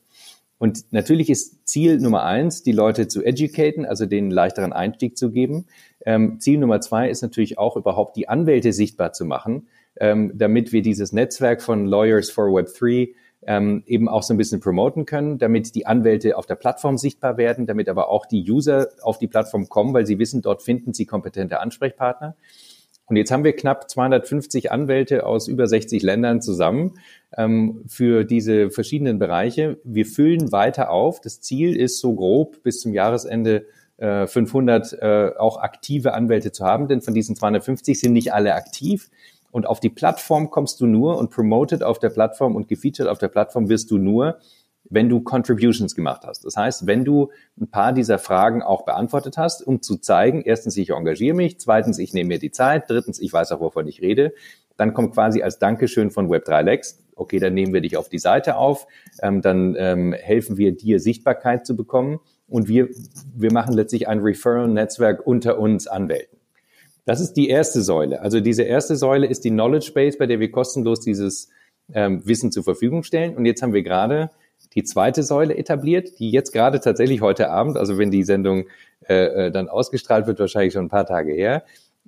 Und natürlich ist Ziel Nummer eins, die Leute zu educaten, also den leichteren Einstieg zu geben. Ähm, Ziel Nummer zwei ist natürlich auch überhaupt die Anwälte sichtbar zu machen, ähm, damit wir dieses Netzwerk von Lawyers for Web3 ähm, eben auch so ein bisschen promoten können, damit die Anwälte auf der Plattform sichtbar werden, damit aber auch die User auf die Plattform kommen, weil sie wissen, dort finden sie kompetente Ansprechpartner. Und jetzt haben wir knapp 250 Anwälte aus über 60 Ländern zusammen ähm, für diese verschiedenen Bereiche. Wir füllen weiter auf. Das Ziel ist so grob bis zum Jahresende äh, 500 äh, auch aktive Anwälte zu haben, denn von diesen 250 sind nicht alle aktiv. Und auf die Plattform kommst du nur und promoted auf der Plattform und gefeatured auf der Plattform wirst du nur, wenn du Contributions gemacht hast. Das heißt, wenn du ein paar dieser Fragen auch beantwortet hast, um zu zeigen, erstens, ich engagiere mich, zweitens, ich nehme mir die Zeit, drittens, ich weiß auch, wovon ich rede, dann kommt quasi als Dankeschön von Web3Lex, okay, dann nehmen wir dich auf die Seite auf, ähm, dann ähm, helfen wir dir, Sichtbarkeit zu bekommen und wir, wir machen letztlich ein Referral-Netzwerk unter uns Anwälten. Das ist die erste Säule. Also diese erste Säule ist die Knowledge Base, bei der wir kostenlos dieses ähm, Wissen zur Verfügung stellen. Und jetzt haben wir gerade die zweite Säule etabliert, die jetzt gerade tatsächlich heute Abend, also wenn die Sendung äh, äh, dann ausgestrahlt wird, wahrscheinlich schon ein paar Tage her,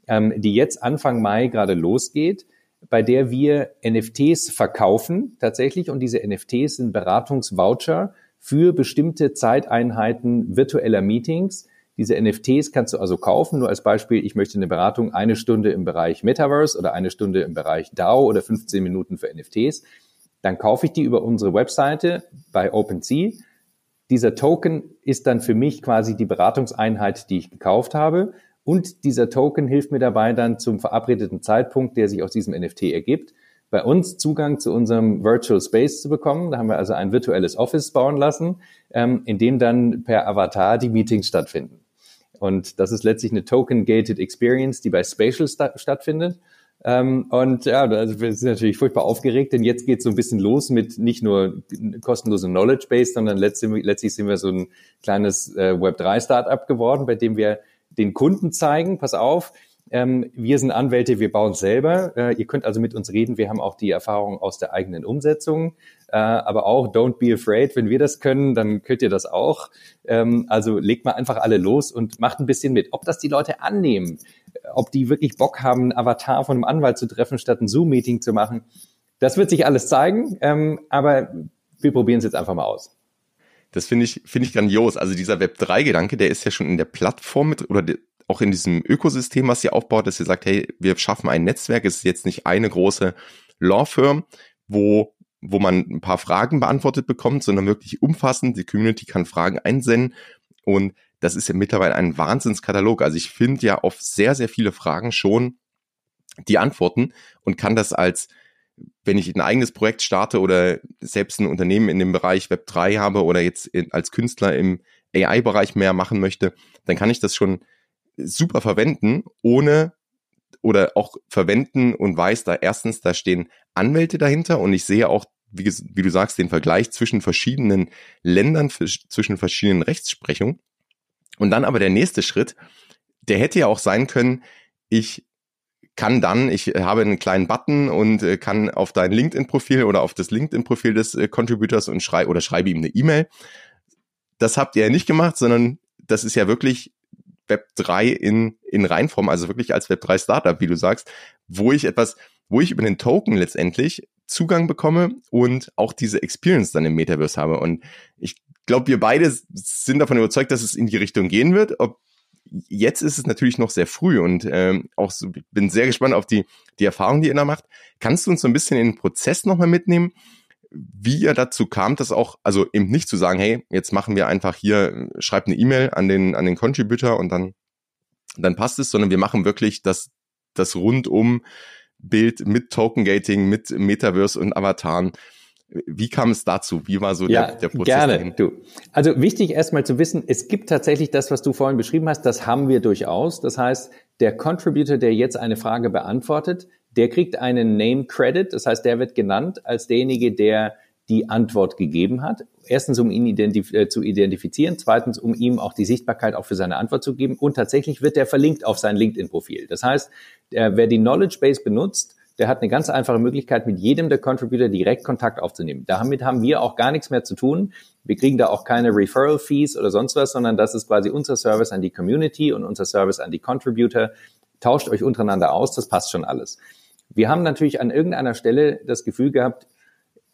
ähm, die jetzt Anfang Mai gerade losgeht, bei der wir NFTs verkaufen tatsächlich und diese NFTs sind Beratungsvoucher für bestimmte Zeiteinheiten virtueller Meetings. Diese NFTs kannst du also kaufen. Nur als Beispiel, ich möchte eine Beratung eine Stunde im Bereich Metaverse oder eine Stunde im Bereich DAO oder 15 Minuten für NFTs dann kaufe ich die über unsere Webseite bei OpenSea. Dieser Token ist dann für mich quasi die Beratungseinheit, die ich gekauft habe. Und dieser Token hilft mir dabei dann zum verabredeten Zeitpunkt, der sich aus diesem NFT ergibt, bei uns Zugang zu unserem Virtual Space zu bekommen. Da haben wir also ein virtuelles Office bauen lassen, ähm, in dem dann per Avatar die Meetings stattfinden. Und das ist letztlich eine Token-Gated Experience, die bei Spatial sta stattfindet. Ähm, und ja, also wir sind natürlich furchtbar aufgeregt, denn jetzt geht es so ein bisschen los mit nicht nur kostenlose Knowledge Base, sondern letztlich, letztlich sind wir so ein kleines äh, Web3-Startup geworden, bei dem wir den Kunden zeigen, pass auf, ähm, wir sind Anwälte, wir bauen selber. Äh, ihr könnt also mit uns reden. Wir haben auch die Erfahrung aus der eigenen Umsetzung. Äh, aber auch don't be afraid. Wenn wir das können, dann könnt ihr das auch. Ähm, also legt mal einfach alle los und macht ein bisschen mit. Ob das die Leute annehmen, ob die wirklich Bock haben, einen Avatar von einem Anwalt zu treffen, statt ein Zoom-Meeting zu machen, das wird sich alles zeigen. Ähm, aber wir probieren es jetzt einfach mal aus. Das finde ich, finde ich grandios. Also dieser Web3-Gedanke, der ist ja schon in der Plattform mit, oder auch in diesem Ökosystem, was ihr aufbaut, dass ihr sagt, hey, wir schaffen ein Netzwerk. Es ist jetzt nicht eine große Law-Firm, wo wo man ein paar Fragen beantwortet bekommt, sondern wirklich umfassend. Die Community kann Fragen einsenden und das ist ja mittlerweile ein Wahnsinnskatalog. Also ich finde ja auf sehr, sehr viele Fragen schon die Antworten und kann das als wenn ich ein eigenes Projekt starte oder selbst ein Unternehmen in dem Bereich Web 3 habe oder jetzt als Künstler im AI-Bereich mehr machen möchte, dann kann ich das schon super verwenden, ohne oder auch verwenden und weiß da erstens, da stehen Anwälte dahinter und ich sehe auch, wie, wie du sagst, den Vergleich zwischen verschiedenen Ländern, zwischen verschiedenen Rechtsprechungen. Und dann aber der nächste Schritt, der hätte ja auch sein können, ich kann dann, ich habe einen kleinen Button und äh, kann auf dein LinkedIn-Profil oder auf das LinkedIn-Profil des äh, Contributors und schreibe oder schreibe ihm eine E-Mail. Das habt ihr ja nicht gemacht, sondern das ist ja wirklich Web 3 in, in Reinform, also wirklich als Web 3 Startup, wie du sagst, wo ich etwas, wo ich über den Token letztendlich Zugang bekomme und auch diese Experience dann im Metaverse habe. Und ich glaube, wir beide sind davon überzeugt, dass es in die Richtung gehen wird. Ob jetzt ist es natürlich noch sehr früh und ähm, auch so, bin sehr gespannt auf die, die Erfahrung, die ihr da macht. Kannst du uns so ein bisschen in den Prozess nochmal mitnehmen, wie ihr dazu kam, das auch, also eben nicht zu sagen, hey, jetzt machen wir einfach hier, schreibt eine E-Mail an den, an den Contributor und dann, dann passt es, sondern wir machen wirklich das, das rundum Bild mit Token Gating, mit Metaverse und Avataren. Wie kam es dazu? Wie war so ja, der, der Prozess? Gerne, dahin? du. Also wichtig erstmal zu wissen, es gibt tatsächlich das, was du vorhin beschrieben hast, das haben wir durchaus. Das heißt, der Contributor, der jetzt eine Frage beantwortet, der kriegt einen Name Credit. Das heißt, der wird genannt als derjenige, der die Antwort gegeben hat. Erstens, um ihn identif äh, zu identifizieren. Zweitens, um ihm auch die Sichtbarkeit auch für seine Antwort zu geben. Und tatsächlich wird der verlinkt auf sein LinkedIn-Profil. Das heißt, der, wer die Knowledge Base benutzt, der hat eine ganz einfache Möglichkeit, mit jedem der Contributor direkt Kontakt aufzunehmen. Damit haben wir auch gar nichts mehr zu tun. Wir kriegen da auch keine Referral Fees oder sonst was, sondern das ist quasi unser Service an die Community und unser Service an die Contributor. Tauscht euch untereinander aus, das passt schon alles. Wir haben natürlich an irgendeiner Stelle das Gefühl gehabt,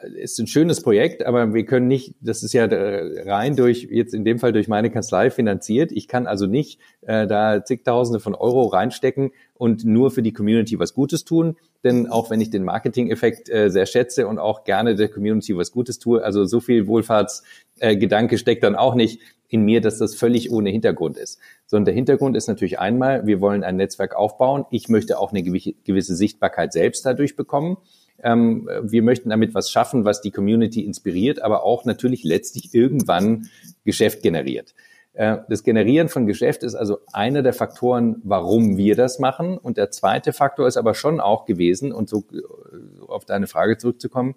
ist ein schönes Projekt, aber wir können nicht, das ist ja rein durch, jetzt in dem Fall durch meine Kanzlei finanziert. Ich kann also nicht äh, da zigtausende von Euro reinstecken und nur für die Community was Gutes tun. Denn auch wenn ich den Marketing-Effekt äh, sehr schätze und auch gerne der Community was Gutes tue, also so viel Wohlfahrtsgedanke äh, steckt dann auch nicht in mir, dass das völlig ohne Hintergrund ist. Sondern der Hintergrund ist natürlich einmal, wir wollen ein Netzwerk aufbauen. Ich möchte auch eine gewisse Sichtbarkeit selbst dadurch bekommen. Ähm, wir möchten damit was schaffen, was die Community inspiriert, aber auch natürlich letztlich irgendwann Geschäft generiert. Äh, das Generieren von Geschäft ist also einer der Faktoren, warum wir das machen. Und der zweite Faktor ist aber schon auch gewesen, und so äh, auf deine Frage zurückzukommen,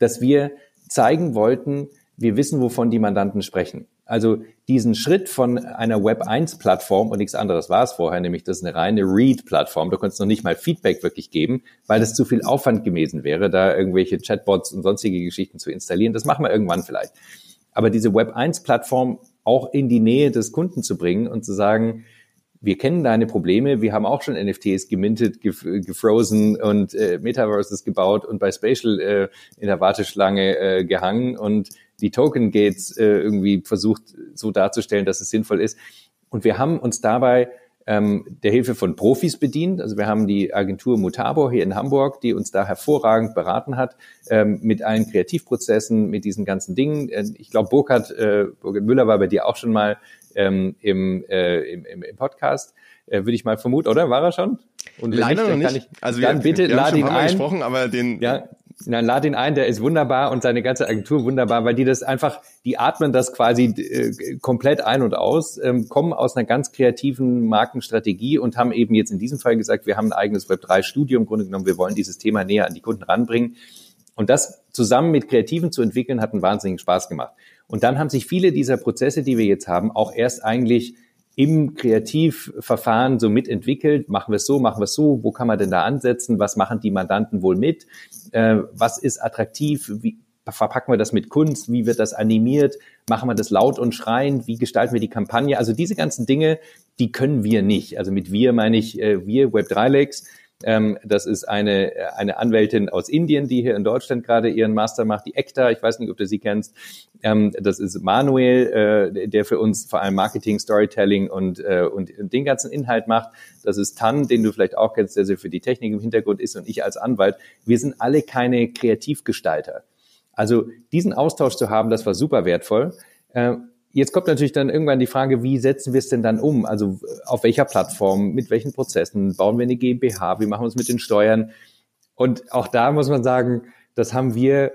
dass wir zeigen wollten, wir wissen, wovon die Mandanten sprechen. Also diesen Schritt von einer Web 1 Plattform und nichts anderes war es vorher, nämlich das ist eine reine Read-Plattform. Du konntest noch nicht mal Feedback wirklich geben, weil das zu viel Aufwand gewesen wäre, da irgendwelche Chatbots und sonstige Geschichten zu installieren. Das machen wir irgendwann vielleicht. Aber diese Web 1 Plattform auch in die Nähe des Kunden zu bringen und zu sagen, wir kennen deine Probleme, wir haben auch schon NFTs gemintet, gef gefrozen und äh, Metaverses gebaut und bei Spatial äh, in der Warteschlange äh, gehangen und die Token Gates äh, irgendwie versucht so darzustellen, dass es sinnvoll ist. Und wir haben uns dabei ähm, der Hilfe von Profis bedient. Also wir haben die Agentur Mutabor hier in Hamburg, die uns da hervorragend beraten hat ähm, mit allen Kreativprozessen, mit diesen ganzen Dingen. Äh, ich glaube, Burkhard, äh, Burkhard Müller war bei dir auch schon mal ähm, im, äh, im, im, im Podcast. Äh, Würde ich mal vermuten, oder? War er schon? Und Leider nicht, noch nicht. Ich, also dann wir, bitte wir lad ihn ein. gesprochen, aber den ja, na, lad ihn ein, der ist wunderbar und seine ganze Agentur wunderbar, weil die das einfach, die atmen das quasi äh, komplett ein und aus, ähm, kommen aus einer ganz kreativen Markenstrategie und haben eben jetzt in diesem Fall gesagt, wir haben ein eigenes Web3-Studio im Grunde genommen, wir wollen dieses Thema näher an die Kunden ranbringen. Und das zusammen mit Kreativen zu entwickeln, hat einen wahnsinnigen Spaß gemacht. Und dann haben sich viele dieser Prozesse, die wir jetzt haben, auch erst eigentlich im Kreativverfahren so mitentwickelt. Machen wir es so, machen wir es so, wo kann man denn da ansetzen? Was machen die Mandanten wohl mit? Äh, was ist attraktiv? Wie verpacken wir das mit Kunst? Wie wird das animiert? Machen wir das laut und schreiend? Wie gestalten wir die Kampagne? Also diese ganzen Dinge, die können wir nicht. Also mit wir meine ich äh, wir, Web3lex ähm, das ist eine, eine Anwältin aus Indien, die hier in Deutschland gerade ihren Master macht, die Ekta. Ich weiß nicht, ob du sie kennst. Ähm, das ist Manuel, äh, der für uns vor allem Marketing, Storytelling und, äh, und den ganzen Inhalt macht. Das ist Tan, den du vielleicht auch kennst, der für die Technik im Hintergrund ist und ich als Anwalt. Wir sind alle keine Kreativgestalter. Also diesen Austausch zu haben, das war super wertvoll. Jetzt kommt natürlich dann irgendwann die Frage, wie setzen wir es denn dann um? Also auf welcher Plattform, mit welchen Prozessen, bauen wir eine GmbH, wie machen wir es mit den Steuern? Und auch da muss man sagen, das haben wir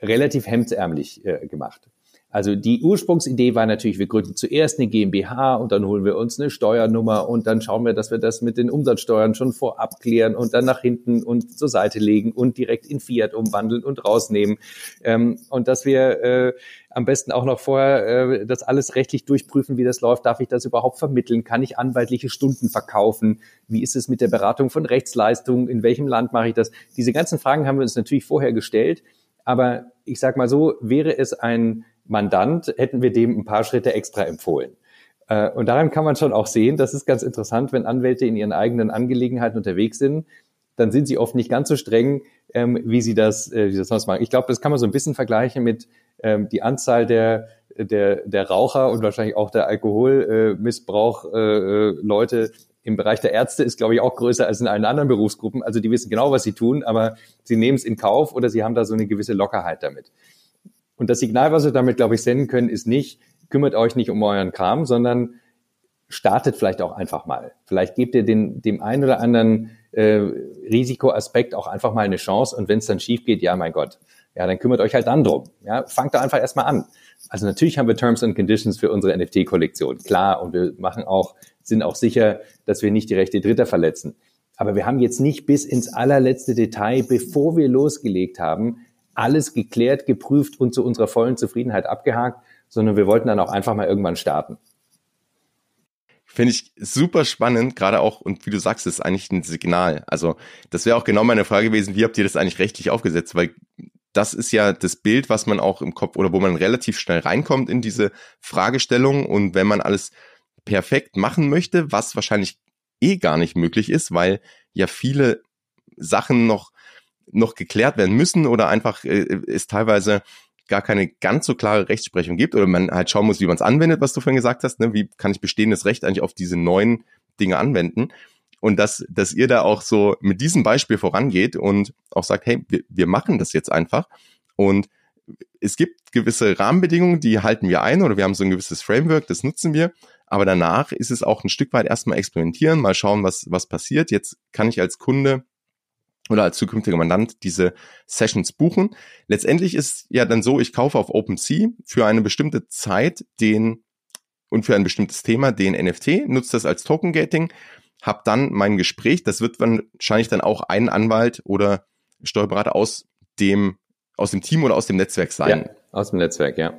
relativ hemdsärmlich äh, gemacht. Also die Ursprungsidee war natürlich, wir gründen zuerst eine GmbH und dann holen wir uns eine Steuernummer und dann schauen wir, dass wir das mit den Umsatzsteuern schon vorab klären und dann nach hinten und zur Seite legen und direkt in Fiat umwandeln und rausnehmen. Ähm, und dass wir äh, am besten auch noch vorher äh, das alles rechtlich durchprüfen, wie das läuft. Darf ich das überhaupt vermitteln? Kann ich anwaltliche Stunden verkaufen? Wie ist es mit der Beratung von Rechtsleistungen? In welchem Land mache ich das? Diese ganzen Fragen haben wir uns natürlich vorher gestellt. Aber ich sag mal so, wäre es ein Mandant, hätten wir dem ein paar Schritte extra empfohlen. Äh, und daran kann man schon auch sehen, das ist ganz interessant, wenn Anwälte in ihren eigenen Angelegenheiten unterwegs sind, dann sind sie oft nicht ganz so streng, ähm, wie sie das, äh, wie sie das sonst machen. Ich glaube, das kann man so ein bisschen vergleichen mit ähm, die Anzahl der, der, der Raucher und wahrscheinlich auch der Alkoholmissbrauch äh, äh, im Bereich der Ärzte ist, glaube ich, auch größer als in allen anderen Berufsgruppen. Also die wissen genau, was sie tun, aber sie nehmen es in Kauf oder sie haben da so eine gewisse Lockerheit damit. Und das Signal, was wir damit, glaube ich, senden können, ist nicht, kümmert euch nicht um euren Kram, sondern startet vielleicht auch einfach mal. Vielleicht gebt ihr den, dem einen oder anderen äh, Risikoaspekt auch einfach mal eine Chance und wenn es dann schief geht, ja, mein Gott, ja, dann kümmert euch halt dann drum. Ja, fangt da einfach erstmal an. Also natürlich haben wir Terms and Conditions für unsere NFT-Kollektion, klar, und wir machen auch, sind auch sicher, dass wir nicht die Rechte Dritter verletzen. Aber wir haben jetzt nicht bis ins allerletzte Detail, bevor wir losgelegt haben, alles geklärt, geprüft und zu unserer vollen Zufriedenheit abgehakt, sondern wir wollten dann auch einfach mal irgendwann starten. Finde ich super spannend, gerade auch, und wie du sagst, ist eigentlich ein Signal. Also, das wäre auch genau meine Frage gewesen, wie habt ihr das eigentlich rechtlich aufgesetzt? Weil das ist ja das Bild, was man auch im Kopf oder wo man relativ schnell reinkommt in diese Fragestellung. Und wenn man alles perfekt machen möchte, was wahrscheinlich eh gar nicht möglich ist, weil ja viele Sachen noch noch geklärt werden müssen oder einfach äh, es teilweise gar keine ganz so klare Rechtsprechung gibt oder man halt schauen muss, wie man es anwendet, was du vorhin gesagt hast, ne? wie kann ich bestehendes Recht eigentlich auf diese neuen Dinge anwenden und dass, dass ihr da auch so mit diesem Beispiel vorangeht und auch sagt, hey, wir, wir machen das jetzt einfach und es gibt gewisse Rahmenbedingungen, die halten wir ein oder wir haben so ein gewisses Framework, das nutzen wir, aber danach ist es auch ein Stück weit erstmal experimentieren, mal schauen, was, was passiert. Jetzt kann ich als Kunde oder als zukünftiger Mandant diese Sessions buchen. Letztendlich ist ja dann so, ich kaufe auf OpenSea für eine bestimmte Zeit den und für ein bestimmtes Thema den NFT, nutze das als Token Gating, habe dann mein Gespräch, das wird wahrscheinlich dann auch ein Anwalt oder Steuerberater aus dem aus dem Team oder aus dem Netzwerk sein. Ja, aus dem Netzwerk, ja.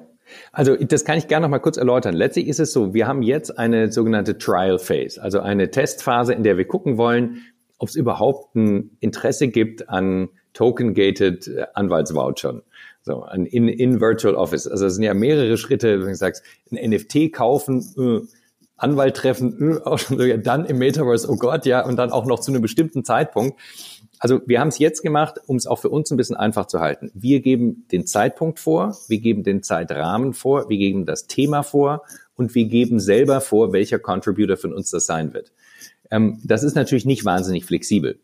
Also das kann ich gerne noch mal kurz erläutern. Letztlich ist es so, wir haben jetzt eine sogenannte Trial Phase, also eine Testphase, in der wir gucken wollen, ob es überhaupt ein Interesse gibt an token-gated äh, Anwaltsvouchern. So, in, in Virtual Office. Also es sind ja mehrere Schritte, wenn du sagst, ein NFT kaufen, äh, Anwalt treffen, äh, auch schon ja, dann im Metaverse, oh Gott, ja, und dann auch noch zu einem bestimmten Zeitpunkt. Also wir haben es jetzt gemacht, um es auch für uns ein bisschen einfach zu halten. Wir geben den Zeitpunkt vor, wir geben den Zeitrahmen vor, wir geben das Thema vor und wir geben selber vor, welcher Contributor von uns das sein wird. Ähm, das ist natürlich nicht wahnsinnig flexibel.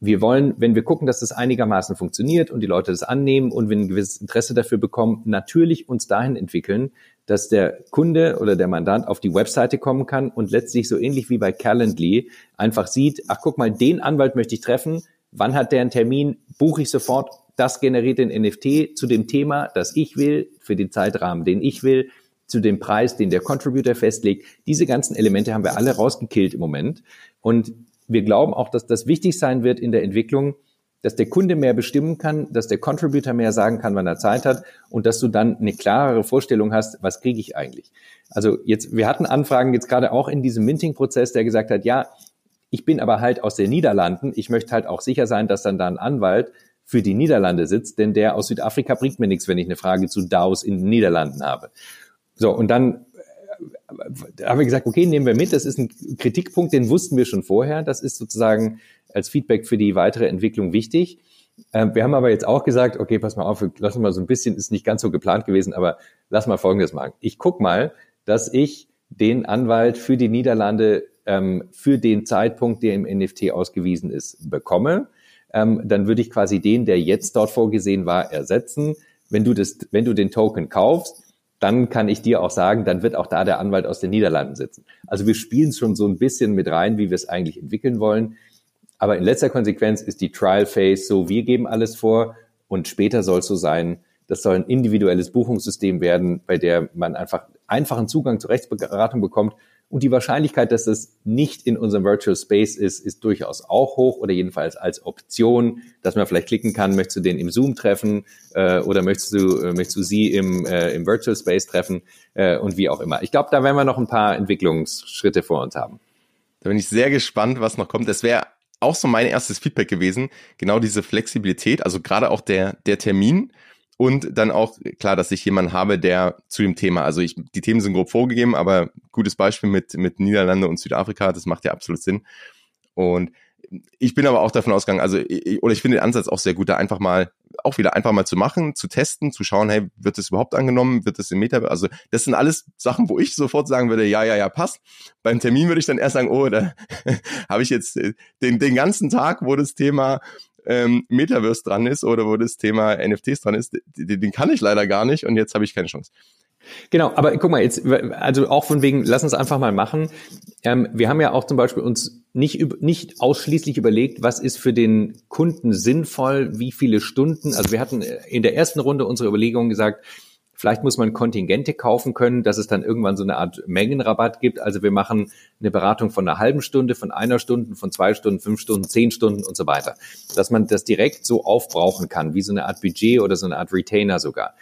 Wir wollen, wenn wir gucken, dass das einigermaßen funktioniert und die Leute das annehmen und wir ein gewisses Interesse dafür bekommen, natürlich uns dahin entwickeln, dass der Kunde oder der Mandant auf die Webseite kommen kann und letztlich so ähnlich wie bei Calendly einfach sieht, ach guck mal, den Anwalt möchte ich treffen, wann hat der einen Termin, buche ich sofort, das generiert den NFT zu dem Thema, das ich will, für den Zeitrahmen, den ich will, zu dem Preis, den der Contributor festlegt. Diese ganzen Elemente haben wir alle rausgekillt im Moment. Und wir glauben auch, dass das wichtig sein wird in der Entwicklung, dass der Kunde mehr bestimmen kann, dass der Contributor mehr sagen kann, wann er Zeit hat und dass du dann eine klarere Vorstellung hast, was kriege ich eigentlich. Also jetzt, wir hatten Anfragen jetzt gerade auch in diesem Minting-Prozess, der gesagt hat, ja, ich bin aber halt aus den Niederlanden, ich möchte halt auch sicher sein, dass dann da ein Anwalt für die Niederlande sitzt, denn der aus Südafrika bringt mir nichts, wenn ich eine Frage zu DAOs in den Niederlanden habe. So, und dann äh, haben wir gesagt, okay, nehmen wir mit, das ist ein Kritikpunkt, den wussten wir schon vorher. Das ist sozusagen als Feedback für die weitere Entwicklung wichtig. Ähm, wir haben aber jetzt auch gesagt, okay, pass mal auf, lass mal so ein bisschen, ist nicht ganz so geplant gewesen, aber lass mal Folgendes machen. Ich guck mal, dass ich den Anwalt für die Niederlande ähm, für den Zeitpunkt, der im NFT ausgewiesen ist, bekomme. Ähm, dann würde ich quasi den, der jetzt dort vorgesehen war, ersetzen. Wenn du das, wenn du den Token kaufst, dann kann ich dir auch sagen, dann wird auch da der Anwalt aus den Niederlanden sitzen. Also wir spielen schon so ein bisschen mit rein, wie wir es eigentlich entwickeln wollen. Aber in letzter Konsequenz ist die Trial Phase so, wir geben alles vor und später soll es so sein, das soll ein individuelles Buchungssystem werden, bei der man einfach einfachen Zugang zur Rechtsberatung bekommt. Und die Wahrscheinlichkeit, dass das nicht in unserem Virtual Space ist, ist durchaus auch hoch oder jedenfalls als Option, dass man vielleicht klicken kann, möchtest du den im Zoom treffen äh, oder möchtest du, äh, möchtest du sie im, äh, im Virtual Space treffen äh, und wie auch immer. Ich glaube, da werden wir noch ein paar Entwicklungsschritte vor uns haben. Da bin ich sehr gespannt, was noch kommt. Es wäre auch so mein erstes Feedback gewesen, genau diese Flexibilität, also gerade auch der, der Termin und dann auch klar, dass ich jemanden habe, der zu dem Thema, also ich, die Themen sind grob vorgegeben, aber gutes Beispiel mit, mit Niederlande und Südafrika, das macht ja absolut Sinn. Und ich bin aber auch davon ausgegangen, also ich, oder ich finde den Ansatz auch sehr gut, da einfach mal auch wieder einfach mal zu machen, zu testen, zu schauen, hey, wird das überhaupt angenommen, wird das im Meta, also das sind alles Sachen, wo ich sofort sagen würde, ja, ja, ja, passt. Beim Termin würde ich dann erst sagen, oh, da habe ich jetzt den, den ganzen Tag, wo das Thema ähm, Metaverse dran ist oder wo das Thema NFTs dran ist, den, den kann ich leider gar nicht und jetzt habe ich keine Chance. Genau, aber guck mal, jetzt, also auch von wegen, lass uns einfach mal machen. Ähm, wir haben ja auch zum Beispiel uns nicht, nicht ausschließlich überlegt, was ist für den Kunden sinnvoll, wie viele Stunden. Also wir hatten in der ersten Runde unsere Überlegungen gesagt, Vielleicht muss man Kontingente kaufen können, dass es dann irgendwann so eine Art Mengenrabatt gibt. Also wir machen eine Beratung von einer halben Stunde, von einer Stunde, von zwei Stunden, fünf Stunden, zehn Stunden und so weiter. Dass man das direkt so aufbrauchen kann, wie so eine Art Budget oder so eine Art Retainer sogar.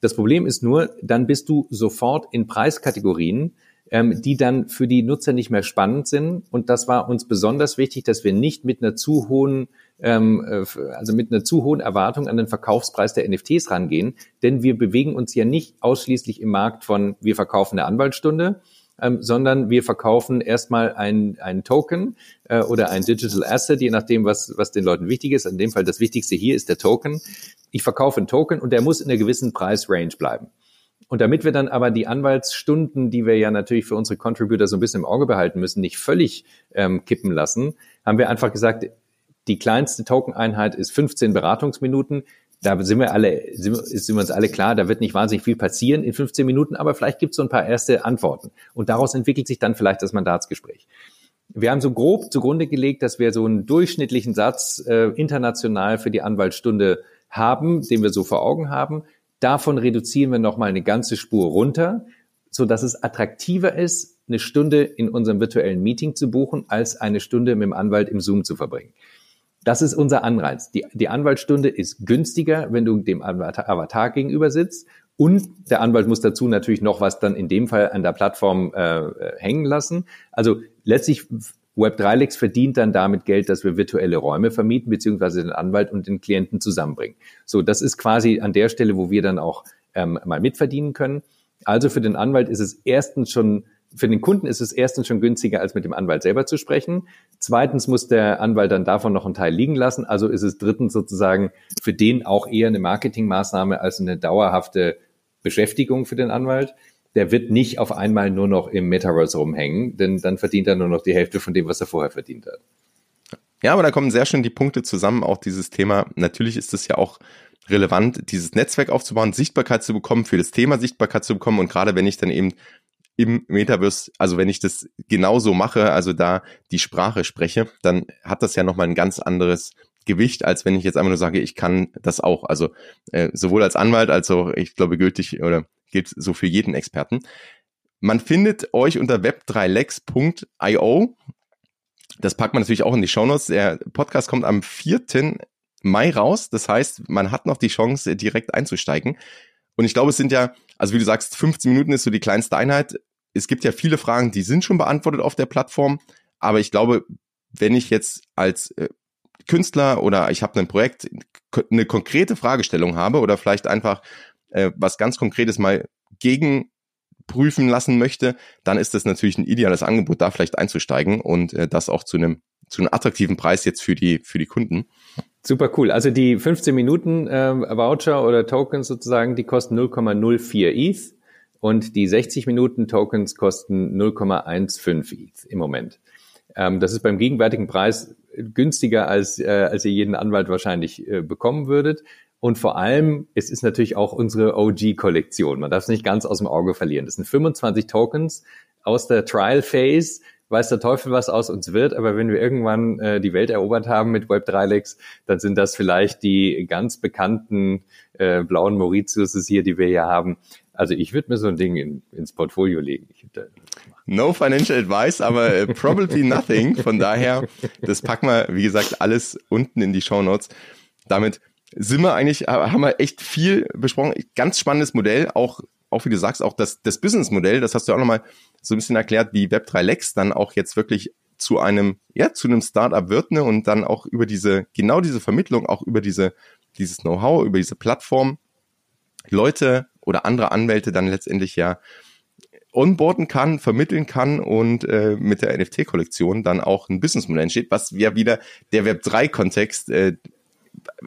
Das Problem ist nur, dann bist du sofort in Preiskategorien, ähm, die dann für die Nutzer nicht mehr spannend sind. Und das war uns besonders wichtig, dass wir nicht mit einer zu hohen, ähm, äh, also mit einer zu hohen Erwartung an den Verkaufspreis der NFTs rangehen, denn wir bewegen uns ja nicht ausschließlich im Markt von wir verkaufen eine Anwaltsstunde, ähm, sondern wir verkaufen erstmal ein, ein Token äh, oder ein Digital Asset, je nachdem, was, was den Leuten wichtig ist. In dem Fall das Wichtigste hier ist der Token. Ich verkaufe einen Token und der muss in einer gewissen Preisrange bleiben. Und damit wir dann aber die Anwaltsstunden, die wir ja natürlich für unsere Contributor so ein bisschen im Auge behalten müssen, nicht völlig ähm, kippen lassen, haben wir einfach gesagt, die kleinste Token-Einheit ist 15 Beratungsminuten. Da sind wir alle, sind, sind wir uns alle klar, da wird nicht wahnsinnig viel passieren in 15 Minuten, aber vielleicht gibt es so ein paar erste Antworten. Und daraus entwickelt sich dann vielleicht das Mandatsgespräch. Wir haben so grob zugrunde gelegt, dass wir so einen durchschnittlichen Satz äh, international für die Anwaltsstunde haben, den wir so vor Augen haben. Davon reduzieren wir nochmal eine ganze Spur runter, so dass es attraktiver ist, eine Stunde in unserem virtuellen Meeting zu buchen, als eine Stunde mit dem Anwalt im Zoom zu verbringen. Das ist unser Anreiz. Die, die Anwaltsstunde ist günstiger, wenn du dem Avatar gegenüber sitzt. Und der Anwalt muss dazu natürlich noch was dann in dem Fall an der Plattform äh, hängen lassen. Also letztlich Web3lex verdient dann damit Geld, dass wir virtuelle Räume vermieten, beziehungsweise den Anwalt und den Klienten zusammenbringen. So, das ist quasi an der Stelle, wo wir dann auch ähm, mal mitverdienen können. Also für den Anwalt ist es erstens schon, für den Kunden ist es erstens schon günstiger, als mit dem Anwalt selber zu sprechen. Zweitens muss der Anwalt dann davon noch einen Teil liegen lassen. Also ist es drittens sozusagen für den auch eher eine Marketingmaßnahme als eine dauerhafte Beschäftigung für den Anwalt der wird nicht auf einmal nur noch im Metaverse rumhängen, denn dann verdient er nur noch die Hälfte von dem, was er vorher verdient hat. Ja, aber da kommen sehr schön die Punkte zusammen, auch dieses Thema. Natürlich ist es ja auch relevant, dieses Netzwerk aufzubauen, Sichtbarkeit zu bekommen, für das Thema Sichtbarkeit zu bekommen. Und gerade wenn ich dann eben im Metaverse, also wenn ich das genauso mache, also da die Sprache spreche, dann hat das ja nochmal ein ganz anderes Gewicht, als wenn ich jetzt einfach nur sage, ich kann das auch. Also äh, sowohl als Anwalt als auch, ich glaube, gültig oder gilt so für jeden Experten. Man findet euch unter web3lex.io. Das packt man natürlich auch in die Shownotes. Der Podcast kommt am 4. Mai raus. Das heißt, man hat noch die Chance, direkt einzusteigen. Und ich glaube, es sind ja, also wie du sagst, 15 Minuten ist so die kleinste Einheit. Es gibt ja viele Fragen, die sind schon beantwortet auf der Plattform. Aber ich glaube, wenn ich jetzt als äh, Künstler oder ich habe ein Projekt eine konkrete Fragestellung habe oder vielleicht einfach äh, was ganz Konkretes mal gegenprüfen lassen möchte, dann ist das natürlich ein ideales Angebot, da vielleicht einzusteigen und äh, das auch zu einem zu einem attraktiven Preis jetzt für die für die Kunden. Super cool. Also die 15 Minuten äh, Voucher oder Tokens sozusagen, die kosten 0,04 ETH und die 60 Minuten Tokens kosten 0,15 ETH im Moment. Ähm, das ist beim gegenwärtigen Preis günstiger als, äh, als ihr jeden Anwalt wahrscheinlich äh, bekommen würdet. Und vor allem, es ist natürlich auch unsere OG-Kollektion. Man darf es nicht ganz aus dem Auge verlieren. Das sind 25 Tokens aus der Trial Phase. Weiß der Teufel, was aus uns wird, aber wenn wir irgendwann äh, die Welt erobert haben mit Web3lex, dann sind das vielleicht die ganz bekannten äh, blauen Mauritiuses hier, die wir hier haben. Also ich würde mir so ein Ding in, ins Portfolio legen. No financial advice, aber äh, probably nothing. Von daher, das packen wir, wie gesagt, alles unten in die Show Notes. Damit sind wir eigentlich, haben wir echt viel besprochen. Ganz spannendes Modell, auch, auch wie du sagst, auch das, das Businessmodell, das hast du auch nochmal so ein bisschen erklärt, wie Web3 Lex dann auch jetzt wirklich zu einem, ja, zu einem Startup wird, ne, und dann auch über diese, genau diese Vermittlung, auch über diese, dieses Know-how, über diese Plattform, Leute oder andere Anwälte dann letztendlich ja onboarden kann, vermitteln kann und äh, mit der NFT-Kollektion dann auch ein Businessmodell entsteht, was ja wieder der Web3-Kontext äh,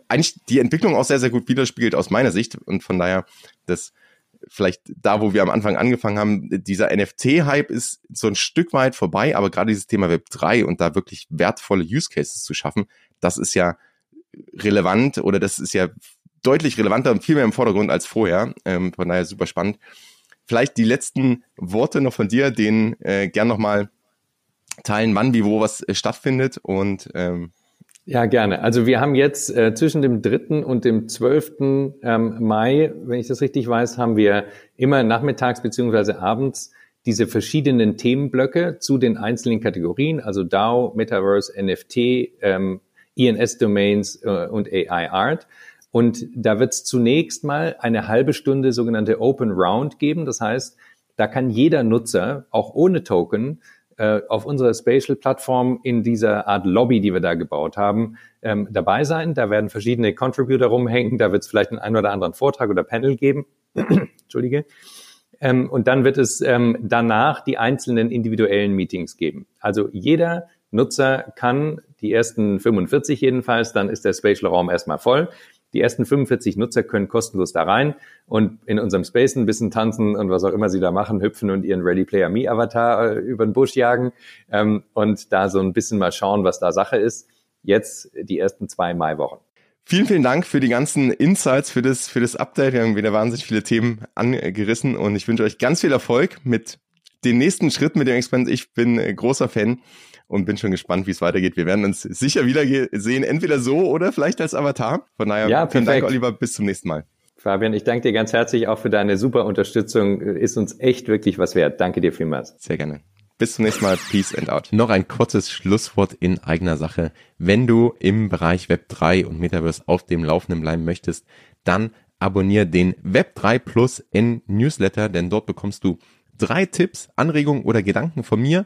eigentlich die Entwicklung auch sehr, sehr gut widerspiegelt aus meiner Sicht. Und von daher das vielleicht da, wo wir am Anfang angefangen haben, dieser NFT-Hype ist so ein Stück weit vorbei, aber gerade dieses Thema Web 3 und da wirklich wertvolle Use Cases zu schaffen, das ist ja relevant oder das ist ja deutlich relevanter und viel mehr im Vordergrund als vorher. Ähm, von daher super spannend. Vielleicht die letzten Worte noch von dir, den äh, gern nochmal teilen, wann, wie, wo was äh, stattfindet und ähm, ja, gerne. Also wir haben jetzt äh, zwischen dem 3. und dem 12. Ähm, Mai, wenn ich das richtig weiß, haben wir immer nachmittags beziehungsweise abends diese verschiedenen Themenblöcke zu den einzelnen Kategorien, also DAO, Metaverse, NFT, ähm, ENS-Domains äh, und AI-Art. Und da wird es zunächst mal eine halbe Stunde sogenannte Open Round geben. Das heißt, da kann jeder Nutzer, auch ohne Token, äh, auf unserer Spatial-Plattform in dieser Art Lobby, die wir da gebaut haben, ähm, dabei sein. Da werden verschiedene Contributor rumhängen. Da wird es vielleicht einen, einen oder anderen Vortrag oder Panel geben. Entschuldige. Ähm, und dann wird es ähm, danach die einzelnen individuellen Meetings geben. Also jeder Nutzer kann die ersten 45 jedenfalls, dann ist der Spatial-Raum erstmal voll. Die ersten 45 Nutzer können kostenlos da rein und in unserem Space ein bisschen tanzen und was auch immer sie da machen, hüpfen und ihren Ready Player Me Avatar äh, über den Busch jagen ähm, und da so ein bisschen mal schauen, was da Sache ist. Jetzt die ersten zwei Maiwochen. Vielen, vielen Dank für die ganzen Insights, für das, für das Update. Wir haben wieder wahnsinnig viele Themen angerissen und ich wünsche euch ganz viel Erfolg mit den nächsten Schritt mit dem Experiment. Ich bin großer Fan und bin schon gespannt, wie es weitergeht. Wir werden uns sicher wieder sehen, entweder so oder vielleicht als Avatar. Von daher, ja, vielen Dank, Oliver. Bis zum nächsten Mal. Fabian, ich danke dir ganz herzlich auch für deine super Unterstützung. Ist uns echt wirklich was wert. Danke dir vielmals. Sehr gerne. Bis zum nächsten Mal. Peace and out. Noch ein kurzes Schlusswort in eigener Sache. Wenn du im Bereich Web3 und Metaverse auf dem Laufenden bleiben möchtest, dann abonniere den Web3 Plus N Newsletter, denn dort bekommst du drei Tipps, Anregungen oder Gedanken von mir